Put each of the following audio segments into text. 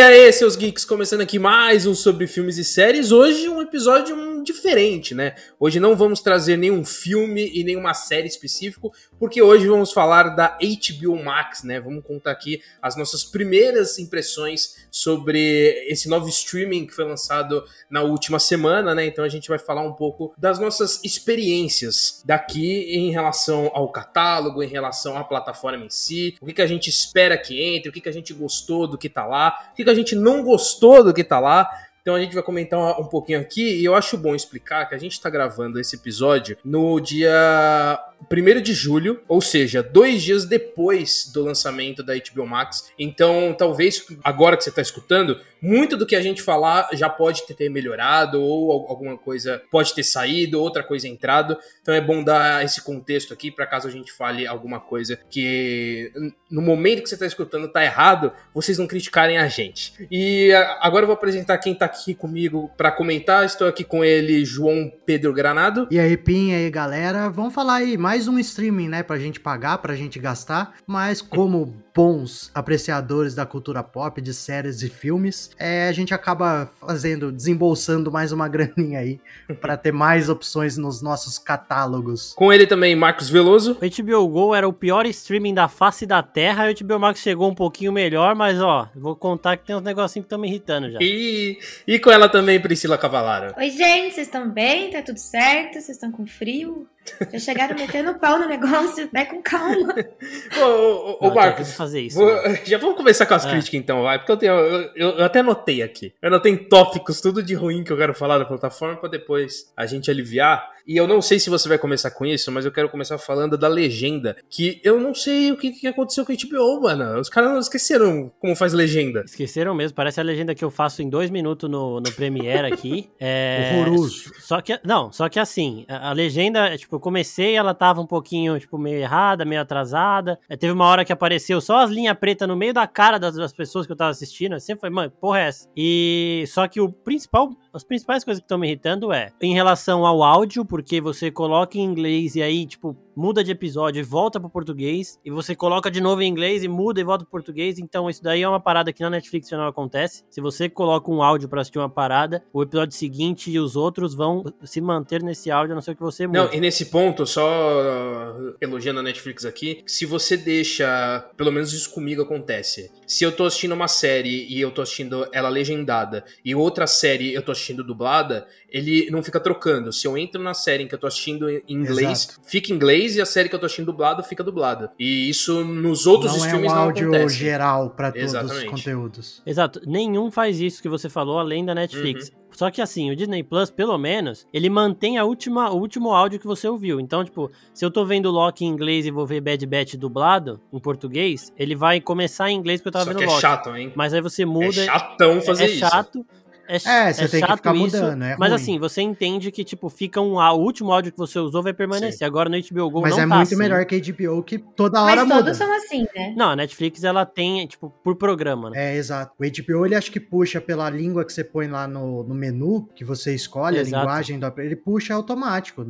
aí, seus geeks, começando aqui mais um sobre filmes e séries. Hoje um episódio diferente, né? Hoje não vamos trazer nenhum filme e nenhuma série específico, porque hoje vamos falar da HBO Max, né? Vamos contar aqui as nossas primeiras impressões sobre esse novo streaming que foi lançado na última semana, né? Então a gente vai falar um pouco das nossas experiências daqui em relação ao catálogo, em relação à plataforma em si, o que, que a gente espera que entre, o que, que a gente gostou do que tá lá, o que, que a gente não gostou do que tá lá. Então a gente vai comentar um pouquinho aqui e eu acho bom explicar que a gente está gravando esse episódio no dia 1 de julho, ou seja, dois dias depois do lançamento da HBO Max. Então, talvez agora que você está escutando, muito do que a gente falar já pode ter melhorado, ou alguma coisa pode ter saído, outra coisa entrado. Então é bom dar esse contexto aqui para caso a gente fale alguma coisa que no momento que você está escutando tá errado, vocês não criticarem a gente. E agora eu vou apresentar quem está aqui comigo para comentar. Estou aqui com ele, João Pedro Granado. E aí, Pim, e aí, galera. Vamos falar aí mais mais um streaming, né, pra gente pagar, pra gente gastar, mas como bons apreciadores da cultura pop, de séries e filmes, é, a gente acaba fazendo, desembolsando mais uma graninha aí para ter mais opções nos nossos catálogos. Com ele também, Marcos Veloso. O HBO Go era o pior streaming da face da Terra, e o HBO Max chegou um pouquinho melhor, mas ó, vou contar que tem uns negocinhos que estão me irritando já. E, e com ela também, Priscila Cavalara. Oi, gente, vocês estão bem? Tá tudo certo? Vocês estão com frio? Já chegaram metendo pau no negócio, vai com calma. ô, ô, ô Marcos, fazer isso. Vou, já vamos começar com as é. críticas então, vai. Porque eu, tenho, eu, eu, eu, até anotei aqui. Eu anotei tópicos, tudo de ruim que eu quero falar da plataforma para depois a gente aliviar. E eu não sei se você vai começar com isso, mas eu quero começar falando da legenda. Que eu não sei o que, que aconteceu com a HBO, mano. Os caras não esqueceram como faz legenda. Esqueceram mesmo. Parece a legenda que eu faço em dois minutos no, no Premiere aqui. É... Horroroso. Só que, não, só que assim, a, a, legenda, tipo, eu comecei, ela tava um pouquinho, tipo, meio errada, meio atrasada. Aí teve uma hora que apareceu só as linhas pretas no meio da cara das, das pessoas que eu tava assistindo. Eu sempre falei, mano, porra é essa? E só que o principal, as principais coisas que estão me irritando é em relação ao áudio, por porque você coloca em inglês e aí, tipo, muda de episódio e volta pro português, e você coloca de novo em inglês e muda e volta pro português, então isso daí é uma parada que na Netflix não acontece. Se você coloca um áudio para assistir uma parada, o episódio seguinte e os outros vão se manter nesse áudio, a não ser que você mude. Não, e nesse ponto, só elogiando a Netflix aqui, se você deixa, pelo menos isso comigo acontece. Se eu tô assistindo uma série e eu tô assistindo ela legendada e outra série eu tô assistindo dublada, ele não fica trocando. Se eu entro na série em que eu tô assistindo em inglês, Exato. fica em inglês e a série que eu tô assistindo dublado fica dublada. E isso nos outros não streams é um não áudio acontece. geral para todos Exatamente. os conteúdos. Exato. Nenhum faz isso que você falou além da Netflix. Uhum. Só que assim, o Disney Plus, pelo menos, ele mantém a última, o último áudio que você ouviu. Então, tipo, se eu tô vendo Loki em inglês e vou ver Bad Batch dublado em português, ele vai começar em inglês porque eu tava Só vendo que é Loki. é chato, hein? Mas aí você muda. É chatão fazer é, é isso. É chato. É, é você é tem que ficar isso, mudando, é Mas ruim. assim, você entende que, tipo, fica um. O último áudio que você usou vai permanecer. Sim. Agora no HBO Go mas não é tá muito assim. melhor que a HBO, que toda hora mas muda. todos são assim, né? Não, a Netflix, ela tem, tipo, por programa, né? É, exato. O HBO, ele acho que puxa pela língua que você põe lá no, no menu, que você escolhe exato. a linguagem do ele puxa automático.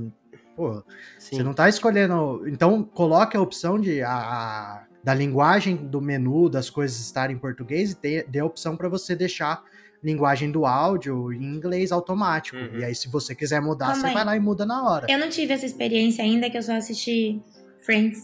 Pô, Sim. você não tá escolhendo... Então, coloque a opção de... A, a da linguagem do menu, das coisas estarem em português e dê a opção para você deixar linguagem do áudio em inglês automático. Uhum. E aí, se você quiser mudar, você vai lá e muda na hora. Eu não tive essa experiência ainda, que eu só assisti Friends.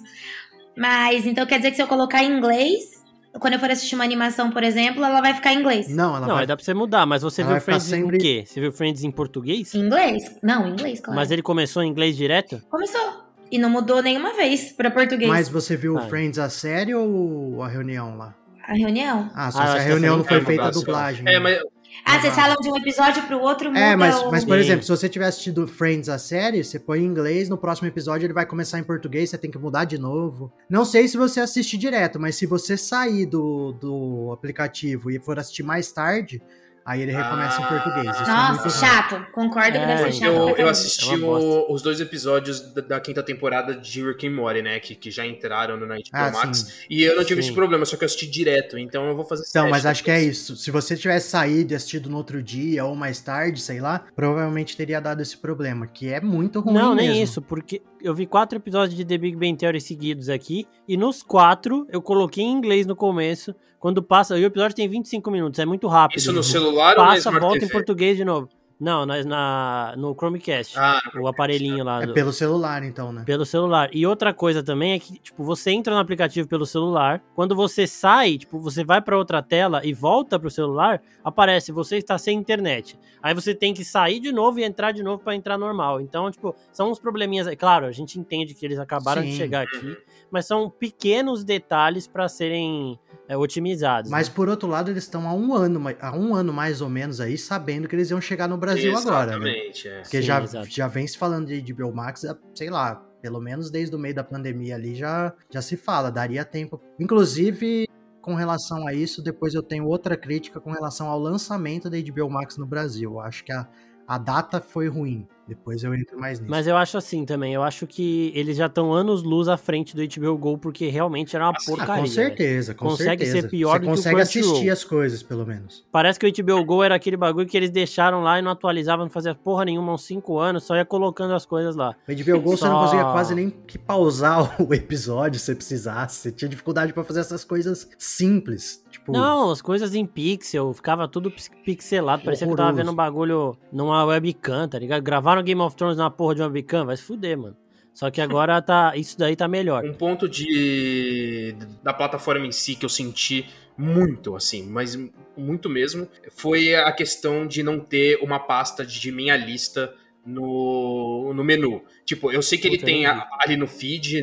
Mas, então quer dizer que se eu colocar em inglês, quando eu for assistir uma animação, por exemplo, ela vai ficar em inglês. Não, ela não, vai... dá pra você mudar, mas você ela viu Friends sempre... em quê? Você viu Friends em português? Em inglês? Não, em inglês, claro. Mas ele começou em inglês direto? Começou. E não mudou nenhuma vez pra português. Mas você viu ah. Friends a série ou a reunião lá? A reunião? Ah, só ah, se a reunião não foi feita a dublagem. É, né? mas ah, vocês falam de um episódio pro outro, muda É, mas, mas por exemplo, se você tiver assistido Friends a série, você põe em inglês, no próximo episódio ele vai começar em português, você tem que mudar de novo. Não sei se você assiste direto, mas se você sair do, do aplicativo e for assistir mais tarde, Aí ele recomeça ah, em português. Isso é Nossa, é chato. Concordo é, que deve ser chato. Eu, eu assisti é o, os dois episódios da, da, quinta temporada de Rick and Morty, né? Que, que já entraram no Night ah, Max. Sim. E eu não tive sim. esse problema, só que eu assisti direto. Então eu vou fazer Então, mas acho que é isso. Se você tivesse saído e assistido no outro dia ou mais tarde, sei lá, provavelmente teria dado esse problema, que é muito ruim. Não, mesmo. nem isso, porque eu vi quatro episódios de The Big Bang Theory seguidos aqui, e nos quatro eu coloquei em inglês no começo. Quando passa, o episódio tem 25 minutos, é muito rápido. Isso no celular passa, ou na Smart volta TV? em português de novo. Não, na, na, no Chromecast. Ah, o aparelhinho lá. É do- pelo celular, então, né? Pelo celular. E outra coisa também é que, tipo, você entra no aplicativo pelo celular, quando você sai, tipo, você vai pra outra tela e volta pro celular, aparece, você está sem internet. Aí você tem que sair de novo e entrar de novo pra entrar normal. Então, tipo, são uns probleminhas. aí. Claro, a gente entende que eles acabaram de Sim. chegar aqui, mas são pequenos detalhes pra serem é, otimizados. Mas né? por outro lado, eles estão há um ano, há um ano mais ou menos aí, sabendo que eles iam chegar no Brasil agora, né? Exatamente, é. Porque Sim, já, exato. já vem se falando de HBO Max, há, sei lá, pelo menos desde o meio da pandemia ali já, já se fala, daria tempo. Inclusive, com relação a isso, depois eu tenho outra crítica com relação ao lançamento da HBO Max no Brasil. Eu acho que a, a data foi ruim. Depois eu entro mais nisso. Mas eu acho assim também, eu acho que eles já estão anos luz à frente do HBO Go, porque realmente era uma Ah, Ah, porcaria. com velho. certeza, com Consegue ser certeza. pior Você do que o consegue assistir as coisas, pelo menos. Parece que o HBO Go era aquele bagulho que eles deixaram lá e não atualizavam, não fazia porra nenhuma uns 5 anos, só ia colocando as coisas lá. O HBO Go você não Só- conseguia quase nem que pausar o episódio se precisasse. Você tinha dificuldade pra fazer essas coisas simples. Tipo, Não, as coisas em pixel, ficava tudo pix- pixelado, parecia que eu tava Horroroso. vendo um bagulho numa webcam, tá ligado? Gravaram Game of Thrones numa porra de uma webcam, vai se fuder, mano. Só que agora tá, isso daí tá melhor. Um ponto de da plataforma em si que eu senti muito, assim, mas muito mesmo, foi a questão de não ter uma pasta de minha lista no, no menu. Tipo, eu sei que ele tem a- ali no feed,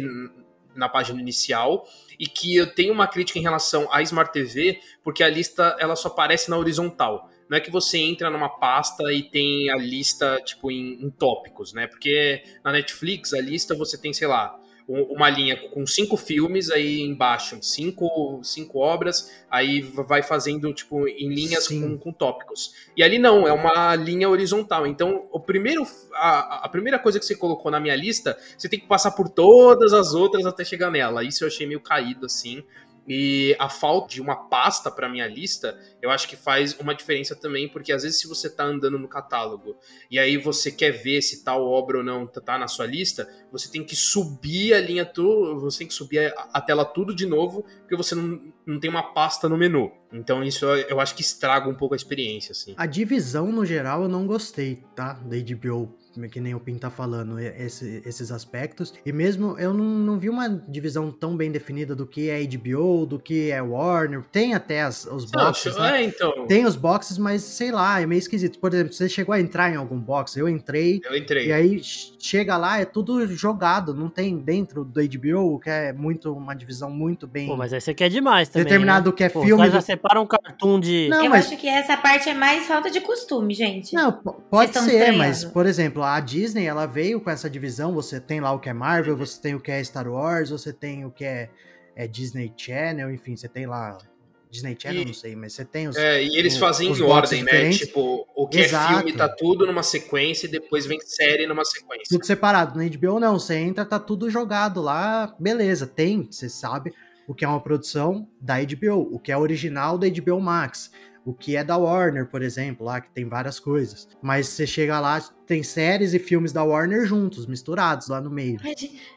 na página inicial, e que eu tenho uma crítica em relação à Smart TV, porque a lista ela só aparece na horizontal. Não é que você entra numa pasta e tem a lista, tipo, em, em tópicos, né? Porque na Netflix, a lista você tem, sei lá, um- uma linha com cinco filmes, aí embaixo, cinco, cinco obras, aí vai fazendo, tipo, em linhas com, com tópicos. E ali não, é uma linha horizontal. Então, o primeiro, a, a primeira coisa que você colocou na minha lista, você tem que passar por todas as outras até chegar nela. Isso eu achei meio caído, assim. E a falta de uma pasta para minha lista, eu acho que faz uma diferença também, porque às vezes se você tá andando no catálogo e aí você quer ver se tal obra ou não tá na sua lista, você tem que subir a linha tu, você tem que subir a, a tela tudo de novo, porque você não, não tem uma pasta no menu. Então isso eu eu acho que estraga um pouco a experiência, assim. A divisão, no geral, eu não gostei, tá? Da HBO, que nem o Pin tá falando, esse- esses aspectos. E mesmo eu não, não vi uma divisão tão bem definida do que é HBO, do que é Warner. Tem até as- os Não, boxes, né? é, então. Tem os boxes, mas sei lá, é meio esquisito. Por exemplo, você chegou a entrar em algum box, eu entrei, Eu entrei. e aí ch- chega lá, é tudo jogado, não tem dentro do HBO, que é muito uma divisão muito bem Pô, mas aí você quer demais também. determinado né? do que é Pô, filme. Os caras já do- separam um cartoon de. Não, eu mas- acho que essa parte é mais falta de costume, gente. Não, pode ser, estranhando. mas, por exemplo, a Disney, ela veio com essa divisão, você tem lá o que é Marvel, você tem o que é Star Wars, você tem o que é, é Disney Channel, enfim, você tem lá Disney Channel, E- não sei, mas você tem os... É, e eles os- fazem em ordem, né? diferentes. Tipo, o que Exato. é filme tá tudo numa sequência e depois vem série numa sequência. Tudo separado. Na HBO não, você entra, tá tudo jogado lá, beleza, tem, você sabe o que é uma produção da HBO, o que é original da HBO Max, o que é da Warner, por exemplo, lá que tem várias coisas. Mas você chega lá, tem séries e filmes da Warner juntos, misturados lá no meio.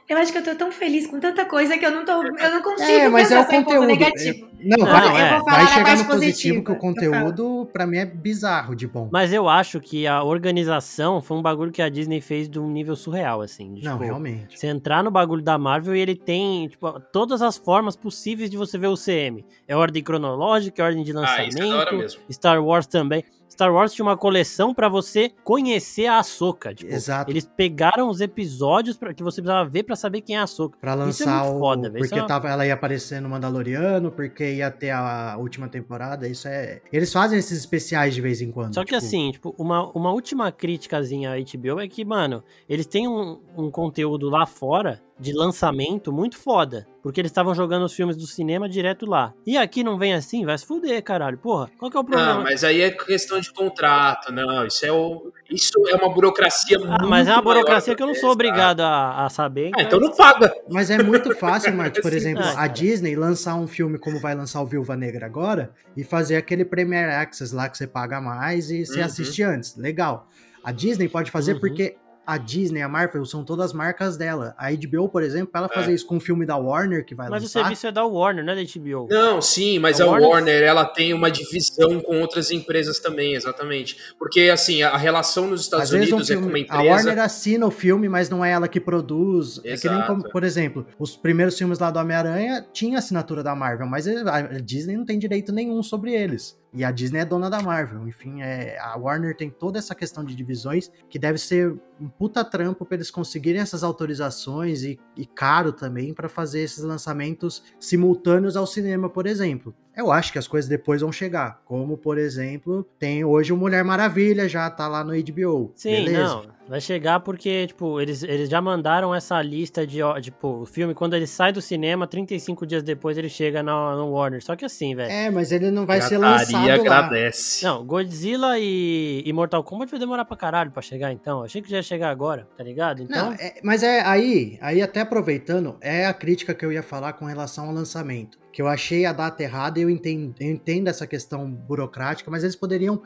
Eu acho que eu tô tão feliz com tanta coisa que eu não, tô, eu não consigo É, mas é pensar o conteúdo. negativo. Não, Não, vai, eu vou vai chegar parte no positivo positiva. que o conteúdo, pra mim, é bizarro de bom. Mas eu acho que a organização foi um bagulho que a Disney fez de um nível surreal, assim. de, Não, tipo, realmente. Você entrar no bagulho da Marvel e ele tem, tipo, todas as formas possíveis de você ver o CM. É ordem cronológica, é ordem de Ah, isso é da hora lançamento. mesmo. Star Wars também. Star Wars tinha uma coleção pra você conhecer a Ahsoka. Tipo, Exato. eles pegaram os episódios pra, que você precisava ver pra saber quem é a Ahsoka. Pra Isso é lançar muito o. foda, velho. Porque é uma- tava, ela ia aparecer no Mandaloriano, porque ia ter a última temporada. Isso é. Eles fazem esses especiais de vez em quando. Só que tipo, assim, tipo, uma, uma última criticazinha à HBO é que, mano, eles têm um, um conteúdo lá fora de lançamento muito foda. Porque eles estavam jogando os filmes do cinema direto lá. E aqui não vem assim, vai se fuder, caralho. Porra, qual que é o problema? Não, mas aí é questão de contrato, não. Isso é, o, isso é uma burocracia muito Ah, mas é uma burocracia que eu não sou essa. obrigado a, a saber. Ah, então não paga. Mas é muito fácil, Marcos, por exemplo, ah, a. Disney lançar um filme como vai lançar o Viúva Negra agora e fazer aquele Premier Access lá que você paga mais e você Uhum. assiste antes. Legal. A Disney pode fazer Uhum. porque a Disney, a Marvel, são todas marcas dela. A HBO, por exemplo, ela fazer é. isso com um filme da Warner que vai mas lançar... Mas o serviço é da Warner, não é da HBO. Não, sim, mas a, a Warner... Warner, ela tem uma divisão com outras empresas também, exatamente. Porque, assim, a relação nos Estados Unidos um filme, é com uma empresa... A Warner assina o filme, mas não é ela que produz. Exato. É que nem, como, por exemplo, os primeiros filmes lá do Homem-Aranha tinha assinatura da Marvel, mas a Disney não tem direito nenhum sobre eles. E a Disney é dona da Marvel. Enfim, é, a Warner tem toda essa questão de divisões que deve ser um puta trampo para eles conseguirem essas autorizações e, e caro também para fazer esses lançamentos simultâneos ao cinema, por exemplo. Eu acho que as coisas depois vão chegar. Como, por exemplo, tem hoje o Mulher Maravilha, já tá lá no HBO. Sim, beleza? não. Vai chegar porque, tipo, eles, eles já mandaram essa lista de, tipo, o filme, quando ele sai do cinema, 35 dias depois ele chega no, no Warner. Só que assim, velho. É, mas ele não vai ser lançado agradece. Lá. Não, Godzilla e, e Mortal Kombat vai demorar pra caralho pra chegar, então. Achei que já ia chegar agora, tá ligado? Então... Não, é, mas é aí, aí até aproveitando, é a crítica que eu ia falar com relação ao lançamento. Que eu achei a data errada eu entendo, eu entendo essa questão burocrática, mas eles poderiam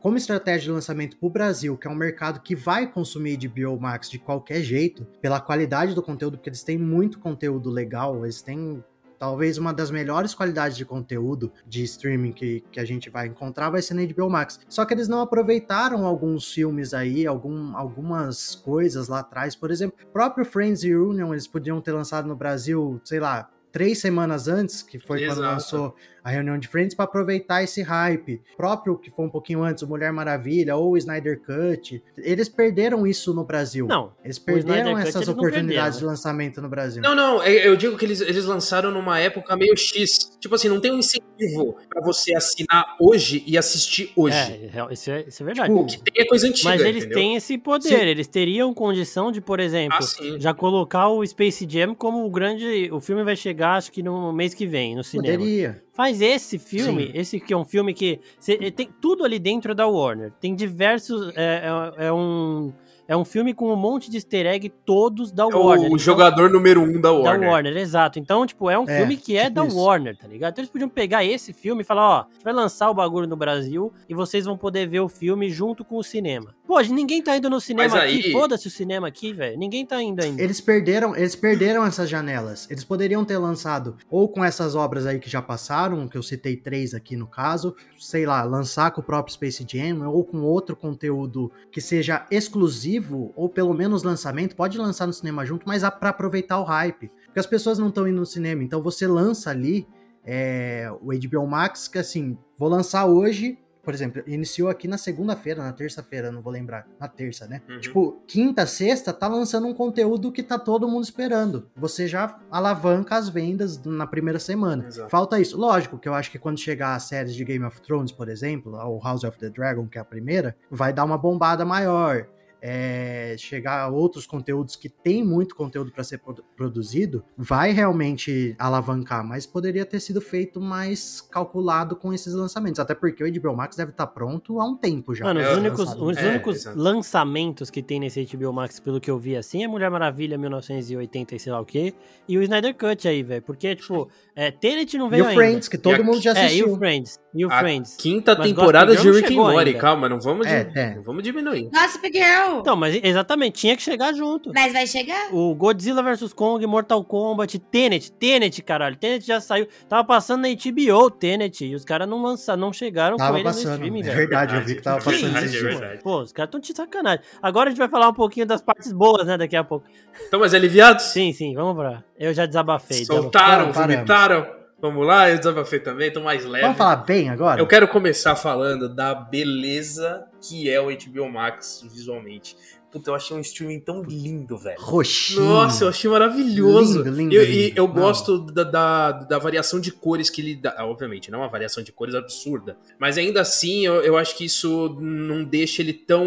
como estratégia de lançamento para o Brasil, que é um mercado que vai consumir de Biomax de qualquer jeito, pela qualidade do conteúdo, porque eles têm muito conteúdo legal, eles têm talvez uma das melhores qualidades de conteúdo de streaming que, que a gente vai encontrar vai ser na HBO Max. Só que eles não aproveitaram alguns filmes aí, algum, algumas coisas lá atrás. Por exemplo, próprio Friends Reunion, eles podiam ter lançado no Brasil, sei lá, três semanas antes, que foi Exato. quando lançou a reunião de Friends para aproveitar esse hype. Próprio que foi um pouquinho antes, o Mulher Maravilha ou o Snyder Cut, eles perderam isso no Brasil. Não. Eles perderam essas oportunidades de lançamento no Brasil. Não, não, é, eu digo que eles, eles lançaram numa época meio X. Tipo assim, não tem um incentivo para você assinar hoje e assistir hoje. É, isso é, isso é verdade. Tipo, o que tem é coisa antiga. Mas eles entendeu? têm esse poder, Sim. eles teriam condição de, por exemplo, ah, já colocar o Space Jam como o grande. O filme vai chegar, acho que no mês que vem, no cinema. Poderia. Faz esse filme, Sim. esse que é um filme que cê, tem tudo ali dentro da Warner. Tem diversos. É, é, é um é um filme com um monte de easter egg todos da é Warner. O então, jogador número um da Warner. Da Warner, exato. Então, tipo, é um é, filme que é tipo da isso. Warner, tá ligado? Então eles podiam pegar esse filme e falar, ó, a gente vai lançar o bagulho no Brasil e vocês vão poder ver o filme junto com o cinema. Pô, ninguém tá indo no cinema aí... aqui, foda-se o cinema aqui, velho. Ninguém tá indo ainda. Eles perderam, eles perderam essas janelas. Eles poderiam ter lançado ou com essas obras aí que já passaram, que eu citei três aqui no caso, sei lá, lançar com o próprio Space Jam ou com outro conteúdo que seja exclusivo ou pelo menos lançamento, pode lançar no cinema junto, mas para aproveitar o hype. Porque as pessoas não estão indo no cinema, então você lança ali é, o HBO Max, que assim, vou lançar hoje, por exemplo, iniciou aqui na segunda-feira, na terça-feira, não vou lembrar, na terça, né? Uhum. Tipo, quinta, sexta, tá lançando um conteúdo que tá todo mundo esperando. Você já alavanca as vendas na primeira semana. Exato. Falta isso. Lógico que eu acho que quando chegar as séries de Game of Thrones, por exemplo, ou House of the Dragon, que é a primeira, vai dar uma bombada maior é, chegar a outros conteúdos que tem muito conteúdo para ser produzido, vai realmente alavancar, mas poderia ter sido feito mais calculado com esses lançamentos, até porque o HBO Max deve estar tá pronto há um tempo já. Mano, os é, únicos, os é, únicos lançamentos que tem nesse HBO Max, pelo que eu vi assim, é Mulher Maravilha 1980 e sei lá o que, e o Snyder Cut aí, velho, porque, tipo, é, Tenet não veio ainda. E o Friends, que todo mundo já assistiu. É, e o Friends. E o a Friends. Quinta mas temporada de Rick and Morty, calma, não vamos, é, é. não vamos diminuir. Gossip Girl! Então, mas exatamente, tinha que chegar junto. Mas vai chegar? O Godzilla vs Kong, Mortal Kombat, Tenet, Tenet, caralho. Tenet já saiu. Tava passando na HBO, Tenet. E os caras não lançaram, não chegaram tava com ele passando. no streaming, velho. É verdade, eu vi que tava passando verdade, isso. É verdade. Pô, os caras tão te sacanagem. Agora a gente vai falar um pouquinho das partes boas, né, daqui a pouco. Estão mais aliviados? Sim, sim, vamos pra. Eu já desabafei. Soltaram, vomitaram. Vamos lá, eu desabafei também, tô mais leve. Vamos falar bem agora? Eu quero começar falando da beleza que é o HBO Max visualmente. Puta, eu achei um streaming tão lindo, velho. Roxinho. Nossa, eu achei maravilhoso. Lindo, lindo. Eu, lindo. eu gosto da, da, da, variação de cores que ele dá. Obviamente, não é uma variação de cores absurda. Mas ainda assim, eu, eu acho que isso não deixa ele tão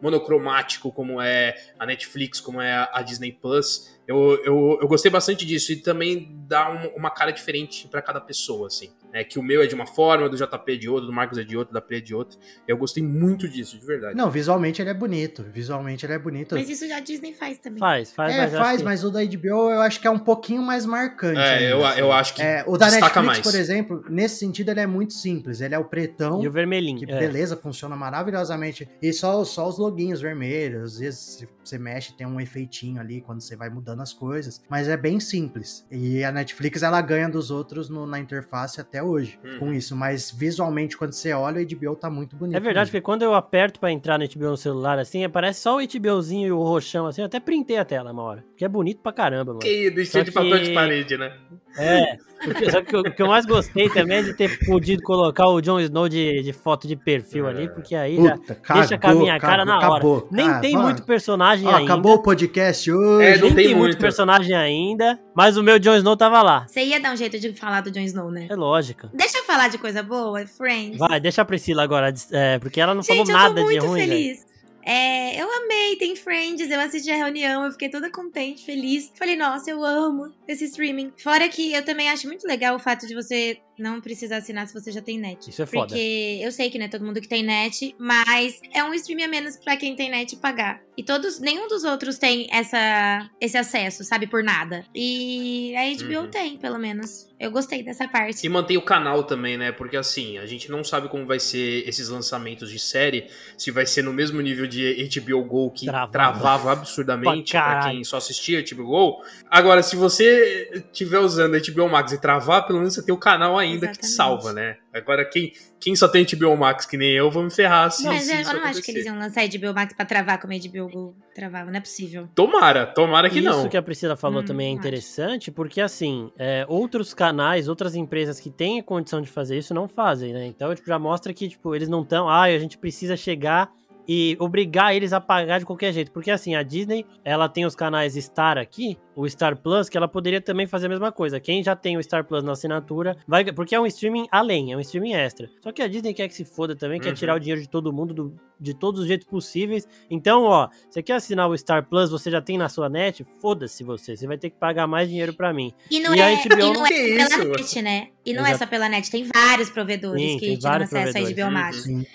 monocromático como é a Netflix, como é a Disney Plus Eu, eu, eu gostei bastante disso e também dá um, uma cara diferente para cada pessoa, assim. É que o meu é de uma forma, do JP é de outra, do Marcos é de outra, da Pri é de outra. Eu gostei muito disso, de verdade. Não, visualmente ele é bonito. Visualmente ele é bonito. Mas isso já a Disney faz também. Faz, faz. É, mas faz, que... mas o da HBO eu acho que é um pouquinho mais marcante. É, ainda, eu, assim. eu acho que é, o da destaca Netflix, mais. por exemplo, nesse sentido ele é muito simples. Ele é o pretão. E o vermelhinho. Que é. beleza, funciona maravilhosamente. E só, só os loginhos vermelhos. Às vezes você mexe, tem um efeitinho ali quando você vai mudando as coisas. Mas é bem simples. E a Netflix ela ganha dos outros no, na interface até hoje Uhum. com isso. Mas visualmente, quando você olha, o HBO tá muito bonito. É verdade, mesmo. porque quando eu aperto pra entrar no HBO no celular, assim, aparece só o HBOzinho e o roxão, assim, eu até printei a tela uma hora. Porque é bonito pra caramba, mano. Que deixou Só de papel de que- parede, né? É, porque- só que o que eu mais gostei também é de ter podido colocar o Jon Snow de, de foto de perfil ali, porque aí já Puta, deixa com a minha cara na hora. acabou. Nem Ah, tem mano. muito personagem Ó, ainda. acabou o podcast hoje. É, não Nem tem tem, muito muito. personagem ainda, mas o meu Jon Snow tava lá. Você ia dar um jeito de falar do Jon Snow, né? É lógico. Deixa eu falar de coisa boa, Friends. Vai, deixa a Priscila agora, é, porque ela não Gente, falou eu nada tô de muito ruim. velho. feliz. É, eu amei, tem Friends, eu assisti a reunião, eu fiquei toda contente, feliz. Falei, nossa, eu amo esse streaming. Fora que eu também acho muito legal o fato de você não precisar assinar se você já tem net. Isso é foda. Porque eu sei que não é todo mundo que tem net, mas é um streaming a menos pra quem tem net pagar. E todos, nenhum dos outros tem essa, esse acesso, sabe, por nada. E a HBO Uhum. tem, pelo menos. Eu gostei dessa parte. E mantém o canal também, né? Porque assim, a gente não sabe como vai ser esses lançamentos de série, se vai ser no mesmo nível de HBO Go que Travava. travava absurdamente caralho. quem só assistia HBO Go. Agora, se você estiver usando HBO Max e travar, pelo menos você tem o canal ainda que te Exatamente. salva, né? Agora, quem, quem só tem HBO Max que nem eu, vou me ferrar se, Mas se eu isso não acho que acontecer. eles iam lançar HBO Max pra travar como a HBO Go travava, não é possível. Tomara, tomara que Isso não. que a Priscila falou Hum, também é acho. interessante, porque assim, é, outros canais, outras empresas que têm a condição de fazer isso não fazem, né? Então, tipo, já mostra que, tipo, eles não estão, ah, a gente precisa chegar e obrigar eles a pagar de qualquer jeito. Porque assim, a Disney, ela tem os canais Star aqui, o Star Plus, que ela poderia também fazer a mesma coisa. Quem já tem o Star Plus na assinatura, vai. Porque é um streaming além, é um streaming extra. Só que a Disney quer que se foda também, quer Uhum. tirar o dinheiro de todo mundo do- de todos os jeitos possíveis. Então, ó, você quer assinar o Star Plus, você já tem na sua net? Foda-se você, você vai ter que pagar mais dinheiro pra mim. E não E a é, HBO e não é pela isso? net, né? E não é Exato. só pela net, tem vários provedores Sim, que tem tiram vários acesso provedores. a HBO Max. Sim.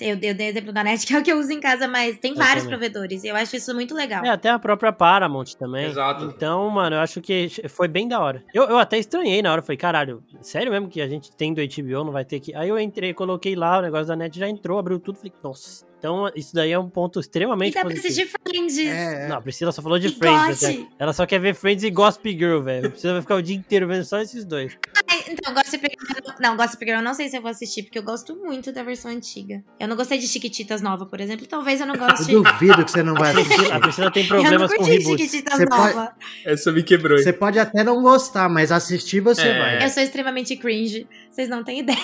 Eu, eu dei exemplo da net, que é o que eu uso em casa, mas tem Eu vários também. provedores. E eu acho isso muito legal. É, até a própria Paramount também. Exato. Então, mano, eu acho que foi bem da hora. Eu, eu até estranhei na hora, falei, caralho, sério mesmo que a gente tem do HBO, não vai ter que... Aí eu entrei, coloquei lá, o negócio da net já entrou, abriu tudo, falei, nossa. Então, isso daí é um ponto E extremamente dá pra positivo. assistir Friends. É, Não, a Priscila só falou de E Friends. Até. Ela só quer ver Friends e Gossip Girl, velho. A Priscila vai ficar o dia inteiro vendo só esses dois. Ai, Então, Gossip Girl. Não, Gossip Girl eu não sei se eu vou assistir, porque eu gosto muito da versão antiga. Eu não gostei de Chiquititas nova, por exemplo. Talvez eu não goste. Eu duvido que você não vai A Priscila, a assistir. Priscila tem eu não problemas com curti reboot. Chiquititas Você pode- nova. Essa me quebrou. hein? Você pode até não gostar, mas assistir você É. vai. Eu sou extremamente cringe. Vocês não têm ideia.